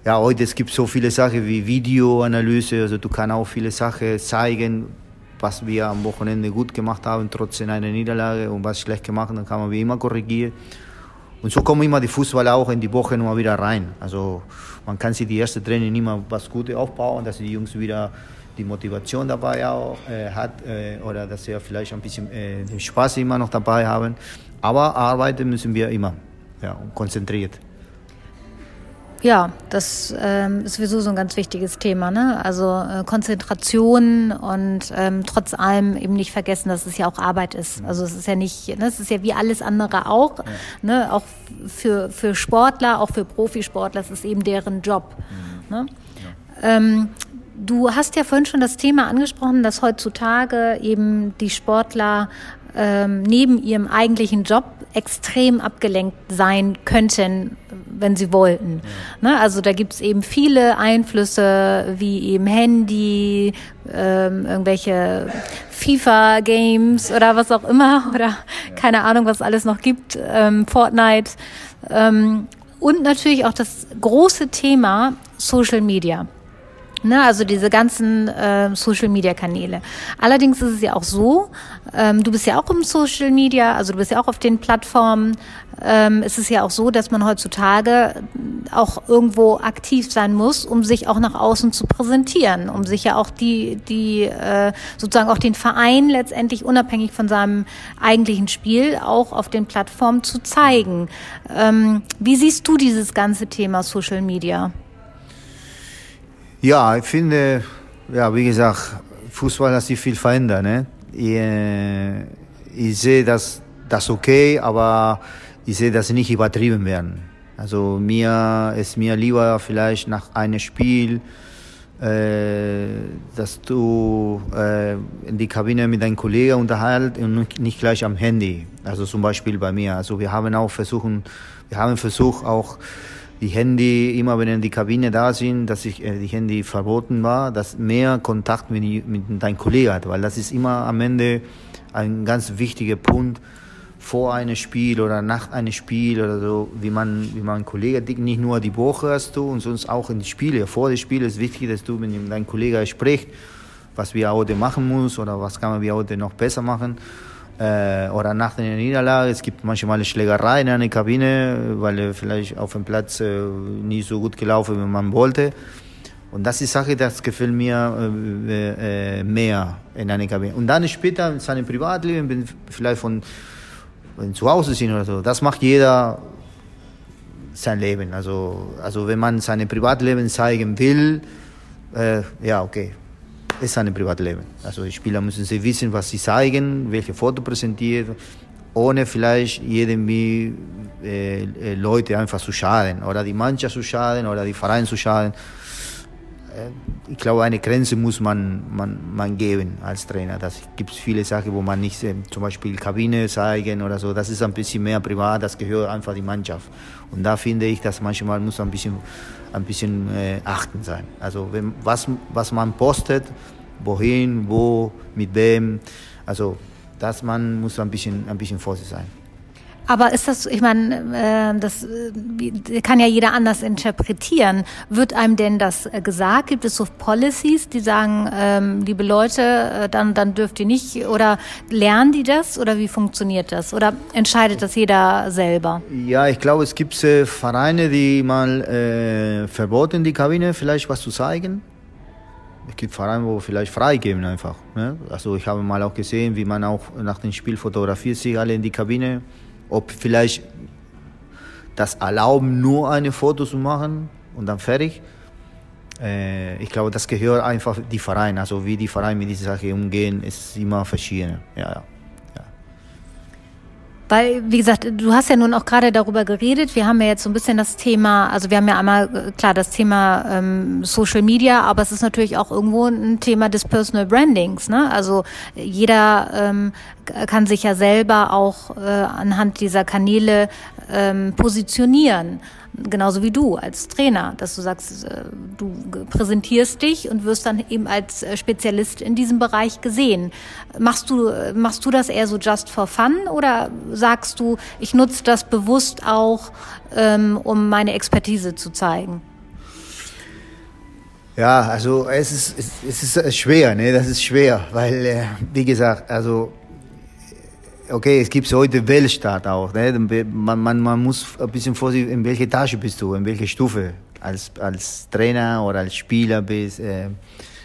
ja, heute es gibt so viele Sachen wie Videoanalyse, also du kannst auch viele Sachen zeigen, was wir am Wochenende gut gemacht haben, trotz einer Niederlage und was schlecht gemacht, dann kann man wie immer korrigieren. Und so kommen immer die Fußballer auch in die Woche nochmal wieder rein. Also man kann sich die erste Training immer was Gutes aufbauen, dass die Jungs wieder die Motivation dabei auch äh, hat äh, oder dass wir vielleicht ein bisschen äh, Spaß immer noch dabei haben. Aber arbeiten müssen wir immer ja, konzentriert. Ja, das ähm, ist sowieso so ein ganz wichtiges Thema. Ne? Also äh, Konzentration und ähm, trotz allem eben nicht vergessen, dass es ja auch Arbeit ist. Also es ist ja nicht, ne, es ist ja wie alles andere auch. Ja. Ne? Auch für, für Sportler, auch für Profisportler, es ist eben deren Job. Mhm. Ne? Ja. Ähm, Du hast ja vorhin schon das Thema angesprochen, dass heutzutage eben die Sportler ähm, neben ihrem eigentlichen Job extrem abgelenkt sein könnten, wenn sie wollten. Ja. Ne? Also da gibt es eben viele Einflüsse, wie eben Handy, ähm, irgendwelche FIFA-Games oder was auch immer oder ja. keine Ahnung, was es alles noch gibt, ähm, Fortnite. Ähm, und natürlich auch das große Thema Social Media. Ne, also diese ganzen äh, Social-Media-Kanäle. Allerdings ist es ja auch so, ähm, du bist ja auch im Social Media, also du bist ja auch auf den Plattformen. Ähm, es ist ja auch so, dass man heutzutage auch irgendwo aktiv sein muss, um sich auch nach außen zu präsentieren, um sich ja auch die, die äh, sozusagen auch den Verein letztendlich unabhängig von seinem eigentlichen Spiel auch auf den Plattformen zu zeigen. Ähm, wie siehst du dieses ganze Thema Social Media? Ja, ich finde, ja, wie gesagt, Fußball hat sich viel verändert. Ne? Ich, äh, ich sehe das, das okay, aber ich sehe, dass sie nicht übertrieben werden. Also mir ist mir lieber vielleicht nach einem Spiel, äh, dass du äh, in die Kabine mit deinem Kollegen unterhältst und nicht gleich am Handy. Also zum Beispiel bei mir. Also wir haben auch versuchen, wir haben versucht auch die Handy, immer wenn in die Kabine da sind, dass ich, äh, die Handy verboten war, dass mehr Kontakt mit, mit deinem Kollegen hat, weil das ist immer am Ende ein ganz wichtiger Punkt vor einem Spiel oder nach einem Spiel oder so, wie man, wie man Kollege, nicht nur die Woche hast du und sonst auch in die Spiele. Vor dem Spiel ist wichtig, dass du mit deinem Kollegen sprichst, was wir heute machen muss oder was kann man wir heute noch besser machen äh, oder nach der Niederlage. Es gibt manchmal Schlägereien in der Kabine, weil er vielleicht auf dem Platz äh, nicht so gut gelaufen, wie man wollte. Und das ist Sache, das gefällt mir äh, äh, mehr in einer Kabine. Und dann später in seinem Privatleben, wenn vielleicht von wenn zu Hause sind oder so, das macht jeder sein Leben. Also, also wenn man sein Privatleben zeigen will, äh, ja, okay, ist sein Privatleben. Also die Spieler müssen sie wissen, was sie zeigen, welche Foto präsentieren, ohne vielleicht irgendwie äh, äh, Leute einfach zu schaden oder die Mannschaft zu schaden oder die Vereine zu schaden. Äh, ich glaube, eine Grenze muss man, man, man geben als Trainer. Das gibt viele Sachen, wo man nicht äh, zum Beispiel Kabine zeigen oder so. Das ist ein bisschen mehr privat, das gehört einfach die Mannschaft. Und da finde ich, dass manchmal muss ein bisschen ein bisschen äh, achten sein. Also wenn, was, was man postet, wohin, wo, mit wem, also das man muss ein bisschen, ein bisschen vorsichtig sein. Aber ist das, ich meine, äh, das äh, kann ja jeder anders interpretieren. Wird einem denn das äh, gesagt? Gibt es so Policies, die sagen, ähm, liebe Leute, äh, dann, dann dürft ihr nicht? Oder lernen die das? Oder wie funktioniert das? Oder entscheidet das jeder selber? Ja, ich glaube, es gibt äh, Vereine, die mal äh, verboten die Kabine vielleicht was zu zeigen. Es gibt Vereine, wo vielleicht freigeben einfach. Ne? Also ich habe mal auch gesehen, wie man auch nach dem Spiel fotografiert sich alle in die Kabine ob vielleicht das erlauben, nur eine Foto zu machen und dann fertig. Äh, ich glaube, das gehört einfach die Vereine. Also wie die Vereine mit dieser Sache umgehen, ist immer verschieden. Ja, ja. Weil, wie gesagt, du hast ja nun auch gerade darüber geredet. Wir haben ja jetzt so ein bisschen das Thema, also wir haben ja einmal äh, klar das Thema ähm, Social Media, aber es ist natürlich auch irgendwo ein Thema des Personal Brandings. Ne? Also jeder ähm, kann sich ja selber auch äh, anhand dieser Kanäle ähm, positionieren genauso wie du als Trainer, dass du sagst, äh, du präsentierst dich und wirst dann eben als äh, Spezialist in diesem Bereich gesehen. Machst du, machst du das eher so just for fun oder sagst du, ich nutze das bewusst auch, ähm, um meine Expertise zu zeigen? Ja, also es ist, es ist schwer, ne? das ist schwer, weil, äh, wie gesagt, also okay, es gibt heute Weltstaat auch. Ne? Man, man, man muss ein bisschen vorsichtig, in welche Tasche bist du, in welche Stufe als, als Trainer oder als Spieler bist. Äh,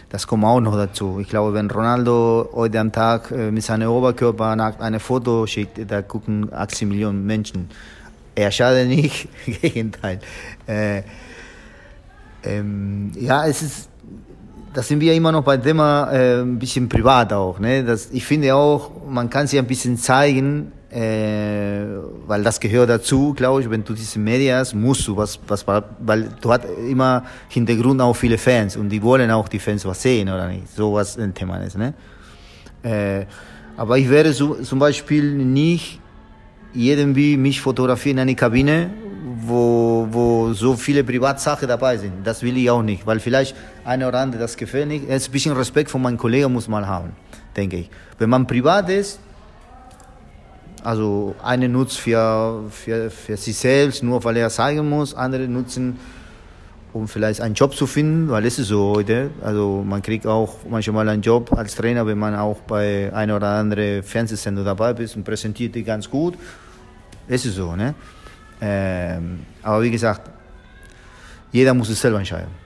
das kommt auch noch dazu. Ich glaube, wenn Ronaldo heute am Tag äh, mit seinem Oberkörper eine Foto schickt, da gucken 18 Millionen Menschen. Er schadet nicht, im Gegenteil. Äh, ähm, ja, es ist da sind wir immer noch bei Thema äh, ein bisschen privat auch. Ne? Das, ich finde auch, man kann sich ein bisschen zeigen, äh, weil das gehört dazu, glaube ich. Wenn du diese Medien hast, musst du was, was, weil du hast immer Hintergrund auch viele Fans und die wollen auch die Fans was sehen oder nicht. So was ein Thema ist. Ne? Äh, aber ich werde so, zum Beispiel nicht irgendwie mich fotografieren in eine Kabine, wo, wo so viele Privatsachen dabei sind. Das will ich auch nicht, weil vielleicht eine oder andere das gefällt nicht. Ein bisschen Respekt von meinen Kollegen muss man haben, denke ich. Wenn man privat ist, also eine nutzt für, für, für sich selbst, nur weil er zeigen muss, andere nutzen, um vielleicht einen Job zu finden, weil es ist so heute. Also man kriegt auch manchmal einen Job als Trainer, wenn man auch bei einer oder anderen Fernsehsendung dabei ist und präsentiert die ganz gut. Es ist so, ne? Ähm, aber wie gesagt, jeder muss es selber entscheiden.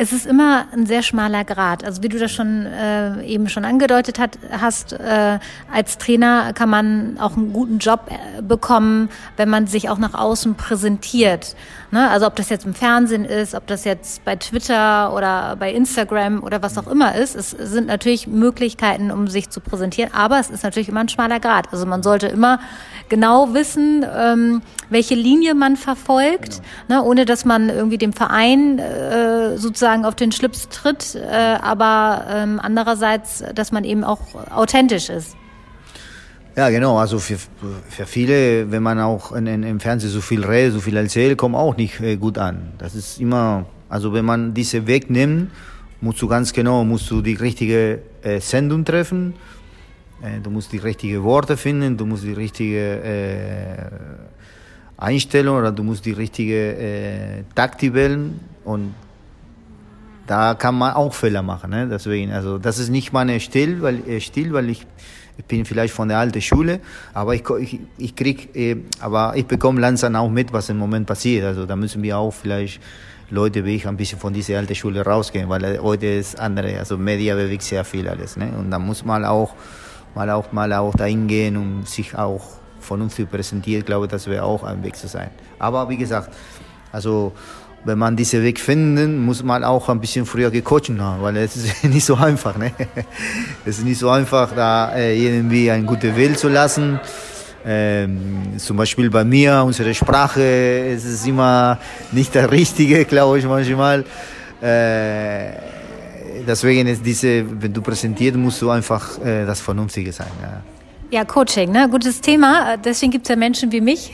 Es ist immer ein sehr schmaler Grad. Also wie du das schon äh, eben schon angedeutet hat, hast, äh, als Trainer kann man auch einen guten Job äh, bekommen, wenn man sich auch nach außen präsentiert. Ne? Also ob das jetzt im Fernsehen ist, ob das jetzt bei Twitter oder bei Instagram oder was auch immer ist, es sind natürlich Möglichkeiten, um sich zu präsentieren, aber es ist natürlich immer ein schmaler Grad. Also man sollte immer genau wissen, ähm, welche Linie man verfolgt, genau. ne, ohne dass man irgendwie dem Verein äh, sozusagen auf den Schlips tritt, äh, aber ähm, andererseits, dass man eben auch authentisch ist. Ja, genau. Also für, für viele, wenn man auch in, in, im Fernsehen so viel redet, so viel erzählt, kommt auch nicht äh, gut an. Das ist immer, also wenn man diese Weg nimmt, musst du ganz genau, musst du die richtige äh, Sendung treffen äh, du musst die richtigen Worte finden, du musst die richtige äh, Einstellung oder du musst die richtige äh, Taktik wählen und da kann man auch Fehler machen. Ne? Deswegen, also das ist nicht mein Stil, weil, äh, Stil, weil ich, ich bin vielleicht von der alten Schule, aber ich, ich, ich krieg, äh, aber ich bekomme langsam auch mit, was im Moment passiert. Also da müssen wir auch vielleicht Leute wie ich ein bisschen von dieser alten Schule rausgehen, weil äh, heute ist andere, also Media bewegt sehr viel alles. Ne? Und da muss man auch mal auch mal auch dahin gehen und sich auch von uns zu präsentieren, glaube ich, das wäre auch ein Weg zu sein. Aber wie gesagt, also wenn man diesen Weg finden, muss man auch ein bisschen früher gecoacht haben, weil es ist nicht so einfach. Ne? Es ist nicht so einfach, da äh, irgendwie eine gute Will zu lassen. Ähm, zum Beispiel bei mir, unsere Sprache, es ist immer nicht der richtige, glaube ich manchmal. Äh, deswegen ist diese, wenn du präsentierst, musst du einfach äh, das Vernünftige sein. Ja. Ja, Coaching, ne? gutes Thema. Deswegen gibt es ja Menschen wie mich,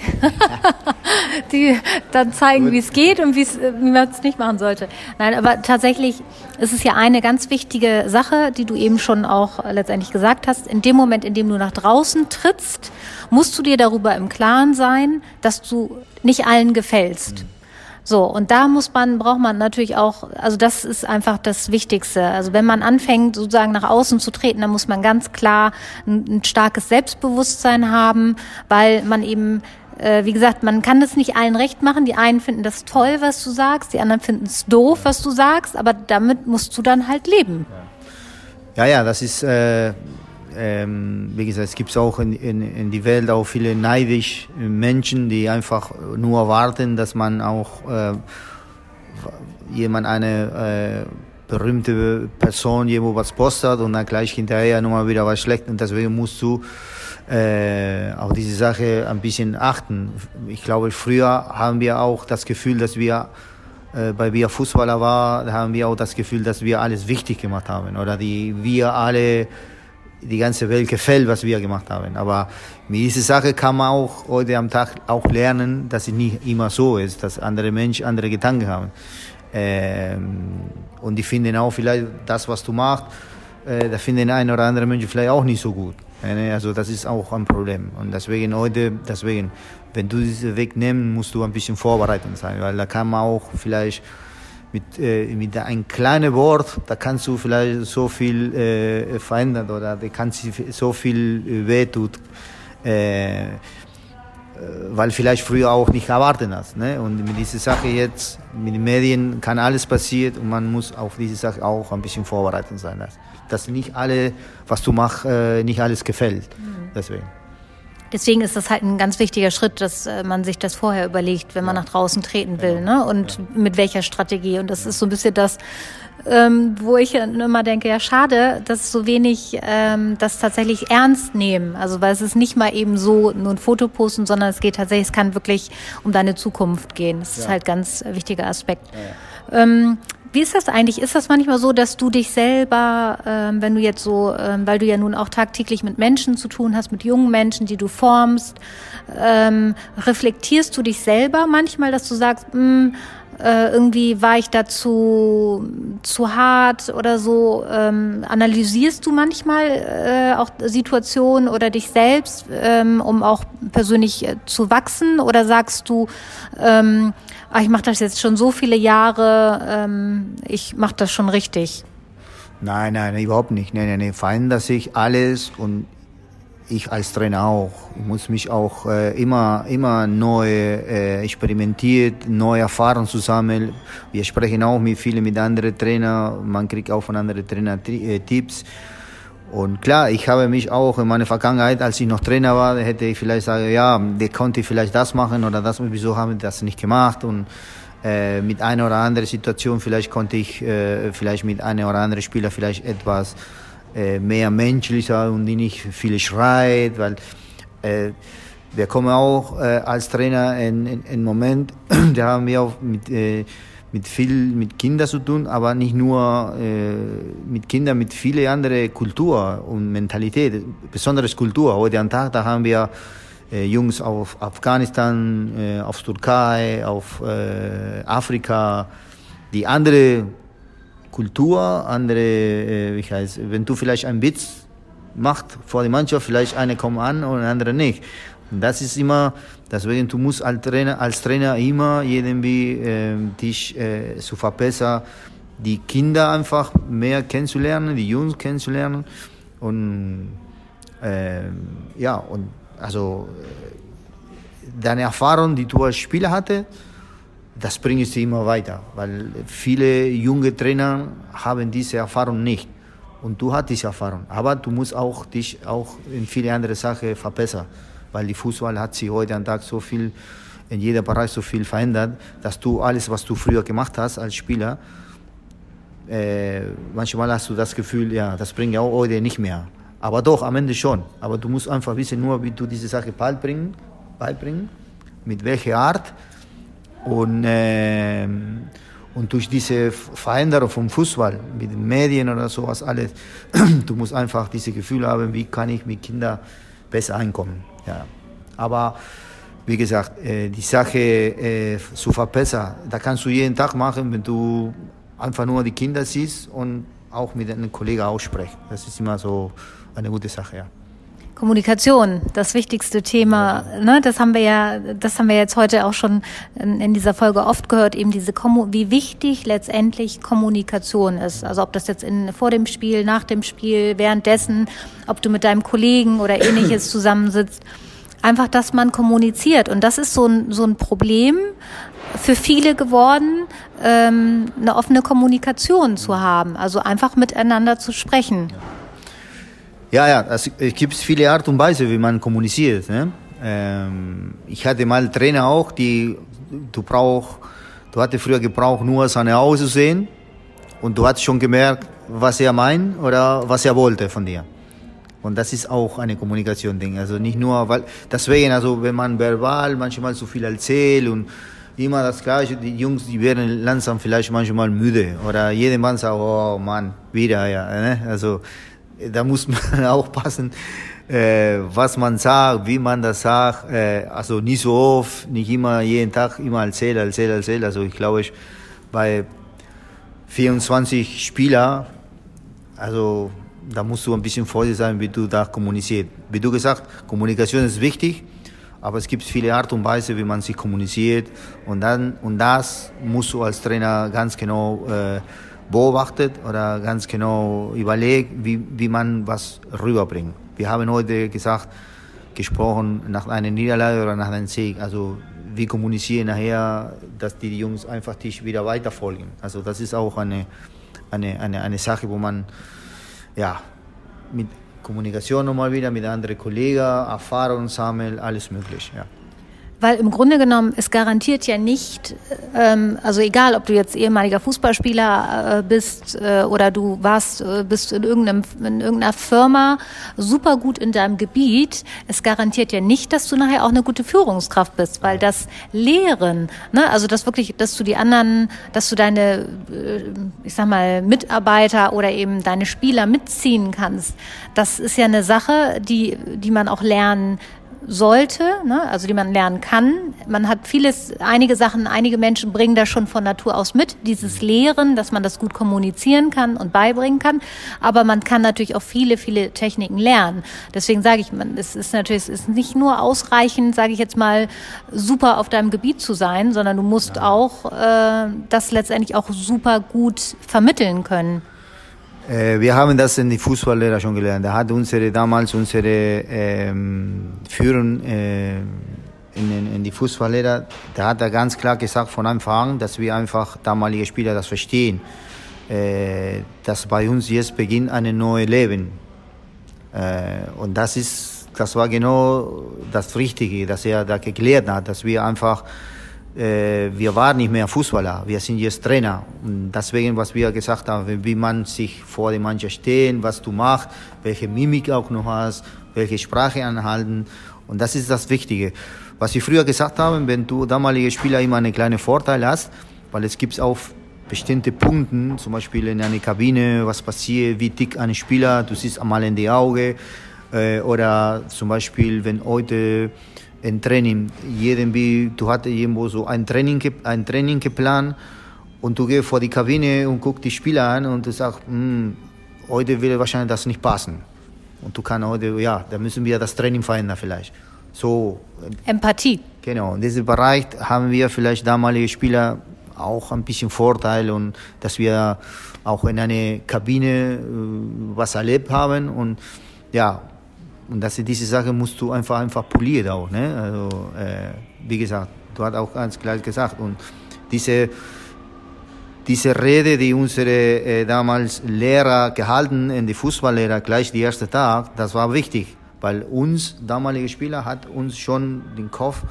die dann zeigen, wie es geht und wie man es nicht machen sollte. Nein, aber tatsächlich ist es ja eine ganz wichtige Sache, die du eben schon auch letztendlich gesagt hast. In dem Moment, in dem du nach draußen trittst, musst du dir darüber im Klaren sein, dass du nicht allen gefällst. Mhm. So, und da muss man, braucht man natürlich auch, also das ist einfach das Wichtigste. Also wenn man anfängt, sozusagen nach außen zu treten, dann muss man ganz klar ein, ein starkes Selbstbewusstsein haben, weil man eben äh, wie gesagt, man kann das nicht allen recht machen. Die einen finden das toll, was du sagst, die anderen finden es doof, was du sagst, aber damit musst du dann halt leben. Ja, ja, das ist, äh, ähm, wie gesagt, es gibt auch in, in, in die Welt auch viele neidisch Menschen, die einfach nur warten, dass man auch äh, jemand eine äh, berühmte Person irgendwo was postet und dann gleich hinterher nochmal wieder was schlecht und deswegen musst du äh, auf diese Sache ein bisschen achten. Ich glaube, früher haben wir auch das Gefühl, dass wir äh, bei wir Fußballer war, haben wir auch das Gefühl, dass wir alles wichtig gemacht haben oder die wir alle die ganze Welt gefällt, was wir gemacht haben. Aber mit dieser Sache kann man auch heute am Tag auch lernen, dass es nicht immer so ist, dass andere Menschen andere Gedanken haben. Ähm, und die finden auch vielleicht das, was du machst, äh, da finden ein oder andere Menschen vielleicht auch nicht so gut. Also das ist auch ein Problem. Und deswegen heute, deswegen, wenn du diesen Weg nimmst, musst du ein bisschen vorbereitet sein, weil da kann man auch vielleicht mit, äh, mit einem kleinen Wort, da kannst du vielleicht so viel äh, verändern oder da kannst du so viel äh, wehtun, äh, äh, weil vielleicht früher auch nicht erwartet hast. Ne? Und mit dieser Sache jetzt, mit den Medien kann alles passieren und man muss auf diese Sache auch ein bisschen vorbereitet sein. Dass, dass nicht alle, was du machst, äh, nicht alles gefällt. Mhm. Deswegen. Deswegen ist das halt ein ganz wichtiger Schritt, dass äh, man sich das vorher überlegt, wenn man nach draußen treten will, ne? Und ja. mit welcher Strategie. Und das ist so ein bisschen das, ähm, wo ich immer denke, ja schade, dass so wenig ähm, das tatsächlich ernst nehmen. Also weil es ist nicht mal eben so nur ein Foto posten, sondern es geht tatsächlich, es kann wirklich um deine Zukunft gehen. Das ja. ist halt ganz wichtiger Aspekt. Ähm, wie ist das eigentlich? Ist das manchmal so, dass du dich selber, ähm, wenn du jetzt so, ähm, weil du ja nun auch tagtäglich mit Menschen zu tun hast, mit jungen Menschen, die du formst, ähm, reflektierst du dich selber manchmal, dass du sagst, mh, hm, äh, irgendwie war ich dazu zu hart oder so. Ähm, analysierst du manchmal äh, auch Situationen oder dich selbst, ähm, um auch persönlich äh, zu wachsen? Oder sagst du, ähm, ach, ich mache das jetzt schon so viele Jahre, ähm, ich mache das schon richtig? Nein, nein, überhaupt nicht. Nein, nein, nein. Verändert sich alles und ich als Trainer auch. Ich muss mich auch äh, immer, immer neu äh, experimentiert, neue Erfahrungen zu sammeln. Wir sprechen auch mit vielen, mit anderen Trainern. Man kriegt auch von anderen Trainern äh, Tipps. Und klar, ich habe mich auch in meiner Vergangenheit, als ich noch Trainer war, hätte ich vielleicht sagen, ja, der konnte vielleicht das machen oder das, wieso haben wir das nicht gemacht? Und äh, mit einer oder anderen Situation vielleicht konnte ich äh, vielleicht mit einem oder anderen Spieler vielleicht etwas äh, mehr menschlicher und nicht viel schreit, weil äh, wir kommen auch äh, als Trainer in, in, in Moment, da haben wir auch mit, äh, mit viel mit Kindern zu tun, aber nicht nur äh, mit Kindern, mit vielen anderen Kultur und Mentalität, besonderes Kultur. Heute am Tag, da haben wir äh, Jungs auf Afghanistan, äh, auf Türkei, auf äh, Afrika, die andere Kultur, andere, äh, wie heißt, wenn du vielleicht einen Witz machst vor der Mannschaft, vielleicht eine kommt an und andere nicht. Und das ist immer, deswegen du musst als Trainer, als Trainer immer irgendwie äh, dich äh, zu verbessern, die Kinder einfach mehr kennenzulernen, die Jungs kennenzulernen und äh, ja und also äh, deine Erfahrung, die du als Spieler hattest das bringt sie immer weiter, weil viele junge Trainer haben diese Erfahrung nicht. Und du hast diese Erfahrung. Aber du musst auch dich auch in viele andere Sachen verbessern, weil die Fußball hat sich heute am Tag so viel, in jeder Bereich so viel verändert, dass du alles, was du früher gemacht hast als Spieler, äh, manchmal hast du das Gefühl, ja, das bringt ja auch heute nicht mehr. Aber doch, am Ende schon. Aber du musst einfach wissen, nur wie du diese Sache beibringen, beibringen mit welcher Art und, äh, und durch diese Veränderung vom Fußball mit den Medien oder sowas alles, du musst einfach diese Gefühle haben, wie kann ich mit Kindern besser einkommen. Ja. Aber wie gesagt, äh, die Sache äh, zu verbessern, da kannst du jeden Tag machen, wenn du einfach nur die Kinder siehst und auch mit einem Kollegen aussprichst. Das ist immer so eine gute Sache, ja. Kommunikation, das wichtigste Thema. Ne, das haben wir ja, das haben wir jetzt heute auch schon in, in dieser Folge oft gehört, eben diese Kommu wie wichtig letztendlich Kommunikation ist. Also ob das jetzt in, vor dem Spiel, nach dem Spiel, währenddessen, ob du mit deinem Kollegen oder ähnliches zusammensitzt. Einfach, dass man kommuniziert. Und das ist so ein, so ein Problem für viele geworden, ähm, eine offene Kommunikation zu haben. Also einfach miteinander zu sprechen. Ja. Ja, ja, es gibt viele Art und Weise, wie man kommuniziert. Ne? Ähm, ich hatte mal Trainer auch, die du brauchst, du hattest früher gebraucht, nur seine Augen sehen und du hast schon gemerkt, was er meint oder was er wollte von dir. Und das ist auch eine Kommunikation-Ding. Also nicht nur, weil, deswegen, also wenn man verbal manchmal zu viel erzählt und immer das Gleiche, die Jungs, die werden langsam vielleicht manchmal müde oder jedermann sagt, oh Mann, wieder, ja. Ne? Also da muss man aufpassen, äh, was man sagt, wie man das sagt. Äh, also nicht so oft, nicht immer jeden Tag immer erzählen, erzählen, erzählen. Also ich glaube, ich, bei 24 Spielern, also da musst du ein bisschen vorsichtig sein, wie du da kommunizierst. Wie du gesagt, Kommunikation ist wichtig, aber es gibt viele Art und Weise, wie man sich kommuniziert und dann und das musst du als Trainer ganz genau äh, beobachtet oder ganz genau überlegt, wie, wie man was rüberbringt. Wir haben heute gesagt, gesprochen nach einer Niederlage oder nach einem Sieg. Also wir kommunizieren nachher, dass die Jungs einfach dich wieder weiterfolgen. Also das ist auch eine, eine, eine, eine Sache, wo man ja, mit Kommunikation nochmal wieder mit anderen Kollegen, Erfahrungen sammelt, alles möglich. Ja. Weil im Grunde genommen, es garantiert ja nicht, ähm, also egal, ob du jetzt ehemaliger Fußballspieler äh, bist äh, oder du warst, äh, bist in, irgendeinem, in irgendeiner Firma super gut in deinem Gebiet, es garantiert ja nicht, dass du nachher auch eine gute Führungskraft bist, weil das Lehren, ne, also das wirklich, dass du die anderen, dass du deine, äh, ich sag mal, Mitarbeiter oder eben deine Spieler mitziehen kannst, das ist ja eine Sache, die, die man auch lernen sollte, ne? also die man lernen kann. Man hat vieles, einige Sachen, einige Menschen bringen das schon von Natur aus mit, dieses Lehren, dass man das gut kommunizieren kann und beibringen kann. Aber man kann natürlich auch viele, viele Techniken lernen. Deswegen sage ich, man, es ist natürlich, es ist nicht nur ausreichend, sage ich jetzt mal, super auf deinem Gebiet zu sein, sondern du musst ja. auch äh, das letztendlich auch super gut vermitteln können. Äh, wir haben das in die Fußballlehrer schon gelernt. Da hat unsere damals unsere ähm, Führung äh, in, in, die Fußballlehrer, da hat er ganz klar gesagt von Anfang an, dass wir einfach damalige Spieler das verstehen, äh, dass bei uns jetzt beginnt ein neues Leben. Äh, und das ist, das war genau das Richtige, dass er da geklärt hat, dass wir einfach wir waren nicht mehr Fußballer, wir sind jetzt Trainer. Und deswegen, was wir gesagt haben, wie man sich vor der Mannschaft steht, was du machst, welche Mimik auch noch hast, welche Sprache anhalten. Und das ist das Wichtige. Was ich früher gesagt habe, wenn du damalige Spieler immer einen kleinen Vorteil hast, weil es gibt auch bestimmte Punkte, zum Beispiel in einer Kabine, was passiert, wie dick ein Spieler, du siehst einmal in die Augen, äh, oder zum Beispiel, wenn heute ein Training. Irgendwie, du hattest irgendwo so ein Training, ein Training geplant und du gehst vor die Kabine und guckst die Spieler an und du sagst, hm, heute will wahrscheinlich das nicht passen. Und du kannst heute, ja, da müssen wir das Training verändern vielleicht. So. Empathie. Genau. In diesem Bereich haben wir vielleicht damalige Spieler auch ein bisschen Vorteil und dass wir auch in einer Kabine äh, was erlebt haben und ja, und das, diese Sache musst du einfach, einfach polieren auch. Ne? Also, äh, wie gesagt, du hast auch ganz klar gesagt. Und diese, diese Rede, die unsere äh, damals Lehrer gehalten, in die Fußballlehrer gleich den ersten Tag, das war wichtig, weil uns, damalige Spieler, hat uns schon den Kopf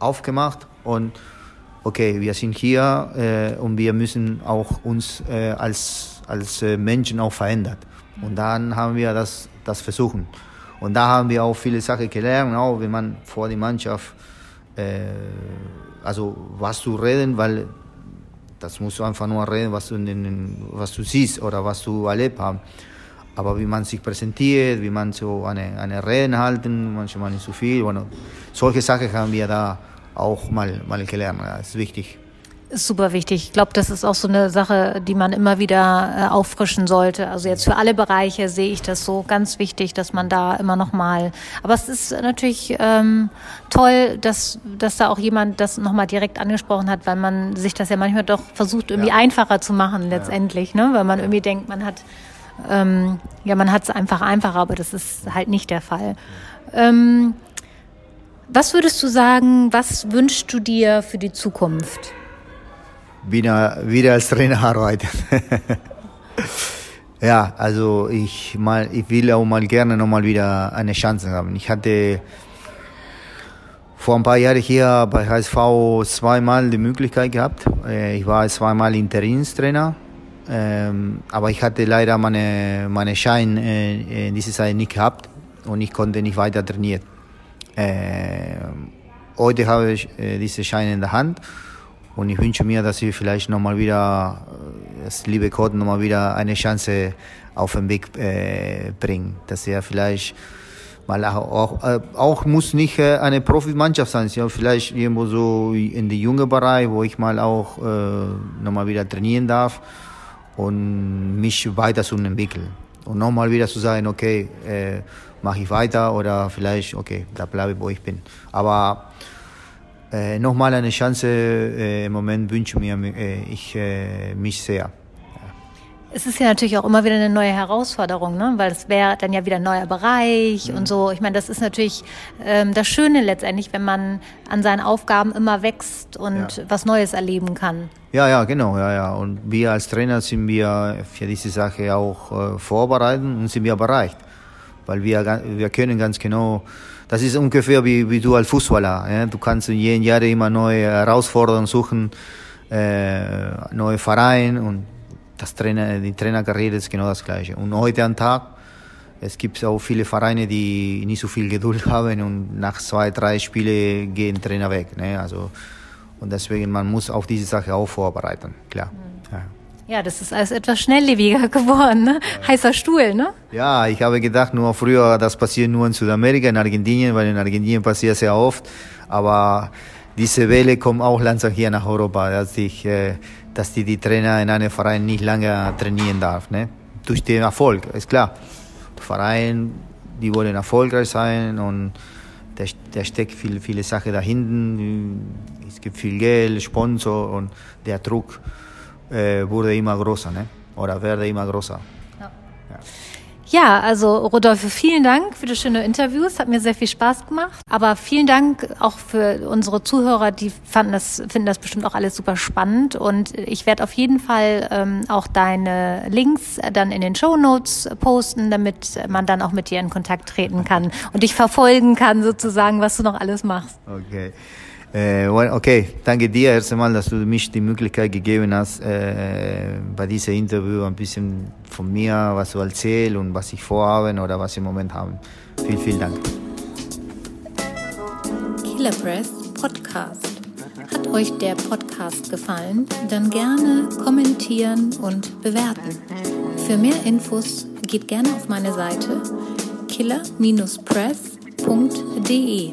aufgemacht und okay, wir sind hier äh, und wir müssen auch uns äh, als, als äh, Menschen auch verändern. Und dann haben wir das, das versuchen. Und da haben wir auch viele Sachen gelernt, auch wenn man vor der Mannschaft, äh, also was zu reden, weil das musst du einfach nur reden, was du, in, was du siehst oder was du erlebt hast. Aber wie man sich präsentiert, wie man so eine, eine Reden halten, manchmal nicht so viel. Bueno, solche Sachen haben wir da auch mal, mal gelernt. Das ist wichtig ist super wichtig. Ich glaube, das ist auch so eine Sache, die man immer wieder äh, auffrischen sollte. Also jetzt für alle Bereiche sehe ich das so ganz wichtig, dass man da immer noch mal. Aber es ist natürlich ähm, toll, dass dass da auch jemand das noch mal direkt angesprochen hat, weil man sich das ja manchmal doch versucht irgendwie ja. einfacher zu machen letztendlich, ja. ne? Weil man irgendwie denkt, man hat ähm, ja man hat es einfach einfacher, aber das ist halt nicht der Fall. Ähm, was würdest du sagen? Was wünschst du dir für die Zukunft? Wieder, wieder als Trainer arbeiten. ja, also ich, mal, ich will auch mal gerne nochmal wieder eine Chance haben. Ich hatte vor ein paar Jahren hier bei HSV zweimal die Möglichkeit gehabt. Äh, ich war zweimal Interimstrainer, ähm, aber ich hatte leider meine, meine Schein äh, in dieser Zeit nicht gehabt und ich konnte nicht weiter trainieren. Ähm, heute habe ich äh, diese Schein in der Hand und ich wünsche mir, dass wir vielleicht nochmal wieder, äh, das liebe Gott, nochmal wieder eine Chance auf den Weg äh, bringen. Dass er vielleicht mal auch, äh, auch muss nicht äh, eine Profimannschaft sein, ja, vielleicht irgendwo so in den jungen Bereich, wo ich mal auch äh, nochmal wieder trainieren darf und mich weiter zu entwickeln. Und nochmal wieder zu sagen, okay, äh, mache ich weiter oder vielleicht, okay, da bleibe ich, wo ich bin. Aber äh, nochmal eine Chance äh, im Moment wünsche mir äh, ich äh, mich sehr. Es ist ja natürlich auch immer wieder eine neue Herausforderung, ne? weil es wäre dann ja wieder ein neuer Bereich mhm. und so. Ich meine, das ist natürlich ähm, das Schöne letztendlich, wenn man an seinen Aufgaben immer wächst und ja. was Neues erleben kann. Ja, ja, genau, ja, ja. Und wir als Trainer sind wir für diese Sache auch äh, vorbereitet und sind wir bereit, weil wir, wir können ganz genau das ist ungefähr wie, wie du als Fußballer. Ja? Du kannst jeden Jahr immer neue Herausforderungen suchen, äh, neue Vereine und das Trainer, die Trainerkarriere ist genau das Gleiche. Und heute am Tag, es gibt auch viele Vereine, die nicht so viel Geduld haben und nach zwei, drei Spielen gehen Trainer weg. Ne? Also, und deswegen, man muss auf diese Sache auch vorbereiten, klar. Mhm. Ja. Ja, das ist alles etwas schnelllebiger geworden, ne? Heißer Stuhl, ne? Ja, ich habe gedacht, nur früher, das passiert nur in Südamerika, in Argentinien, weil in Argentinien passiert sehr oft. Aber diese Welle kommt auch langsam hier nach Europa, dass, ich, äh, dass die, die Trainer in einem Verein nicht lange trainieren darf, ne? Durch den Erfolg, ist klar. Der Verein, die wollen erfolgreich sein und da, da steckt viel, viele Sachen dahinten. Es gibt viel Geld, Sponsor und der Druck äh, wurde immer größer, ne? oder werde immer größer. Ja. ja. Ja, also Rodolphe, vielen Dank für das schöne Interview. Es hat mir sehr viel Spaß gemacht. Aber vielen Dank auch für unsere Zuhörer, die fanden das, finden das bestimmt auch alles super spannend. Und ich werde auf jeden Fall ähm, auch deine Links dann in den Show Notes posten, damit man dann auch mit dir in Kontakt treten kann und dich verfolgen kann, sozusagen, was du noch alles machst. Okay. Äh, okay, danke dir erst einmal, dass du mich die Möglichkeit gegeben hast, äh, bei diesem Interview ein bisschen von mir was zu erzählen und was ich vorhabe oder was ich im Moment habe. Vielen, vielen Dank. Killer Press Podcast. Hat euch der Podcast gefallen? Dann gerne kommentieren und bewerten. Für mehr Infos geht gerne auf meine Seite killer-press.de.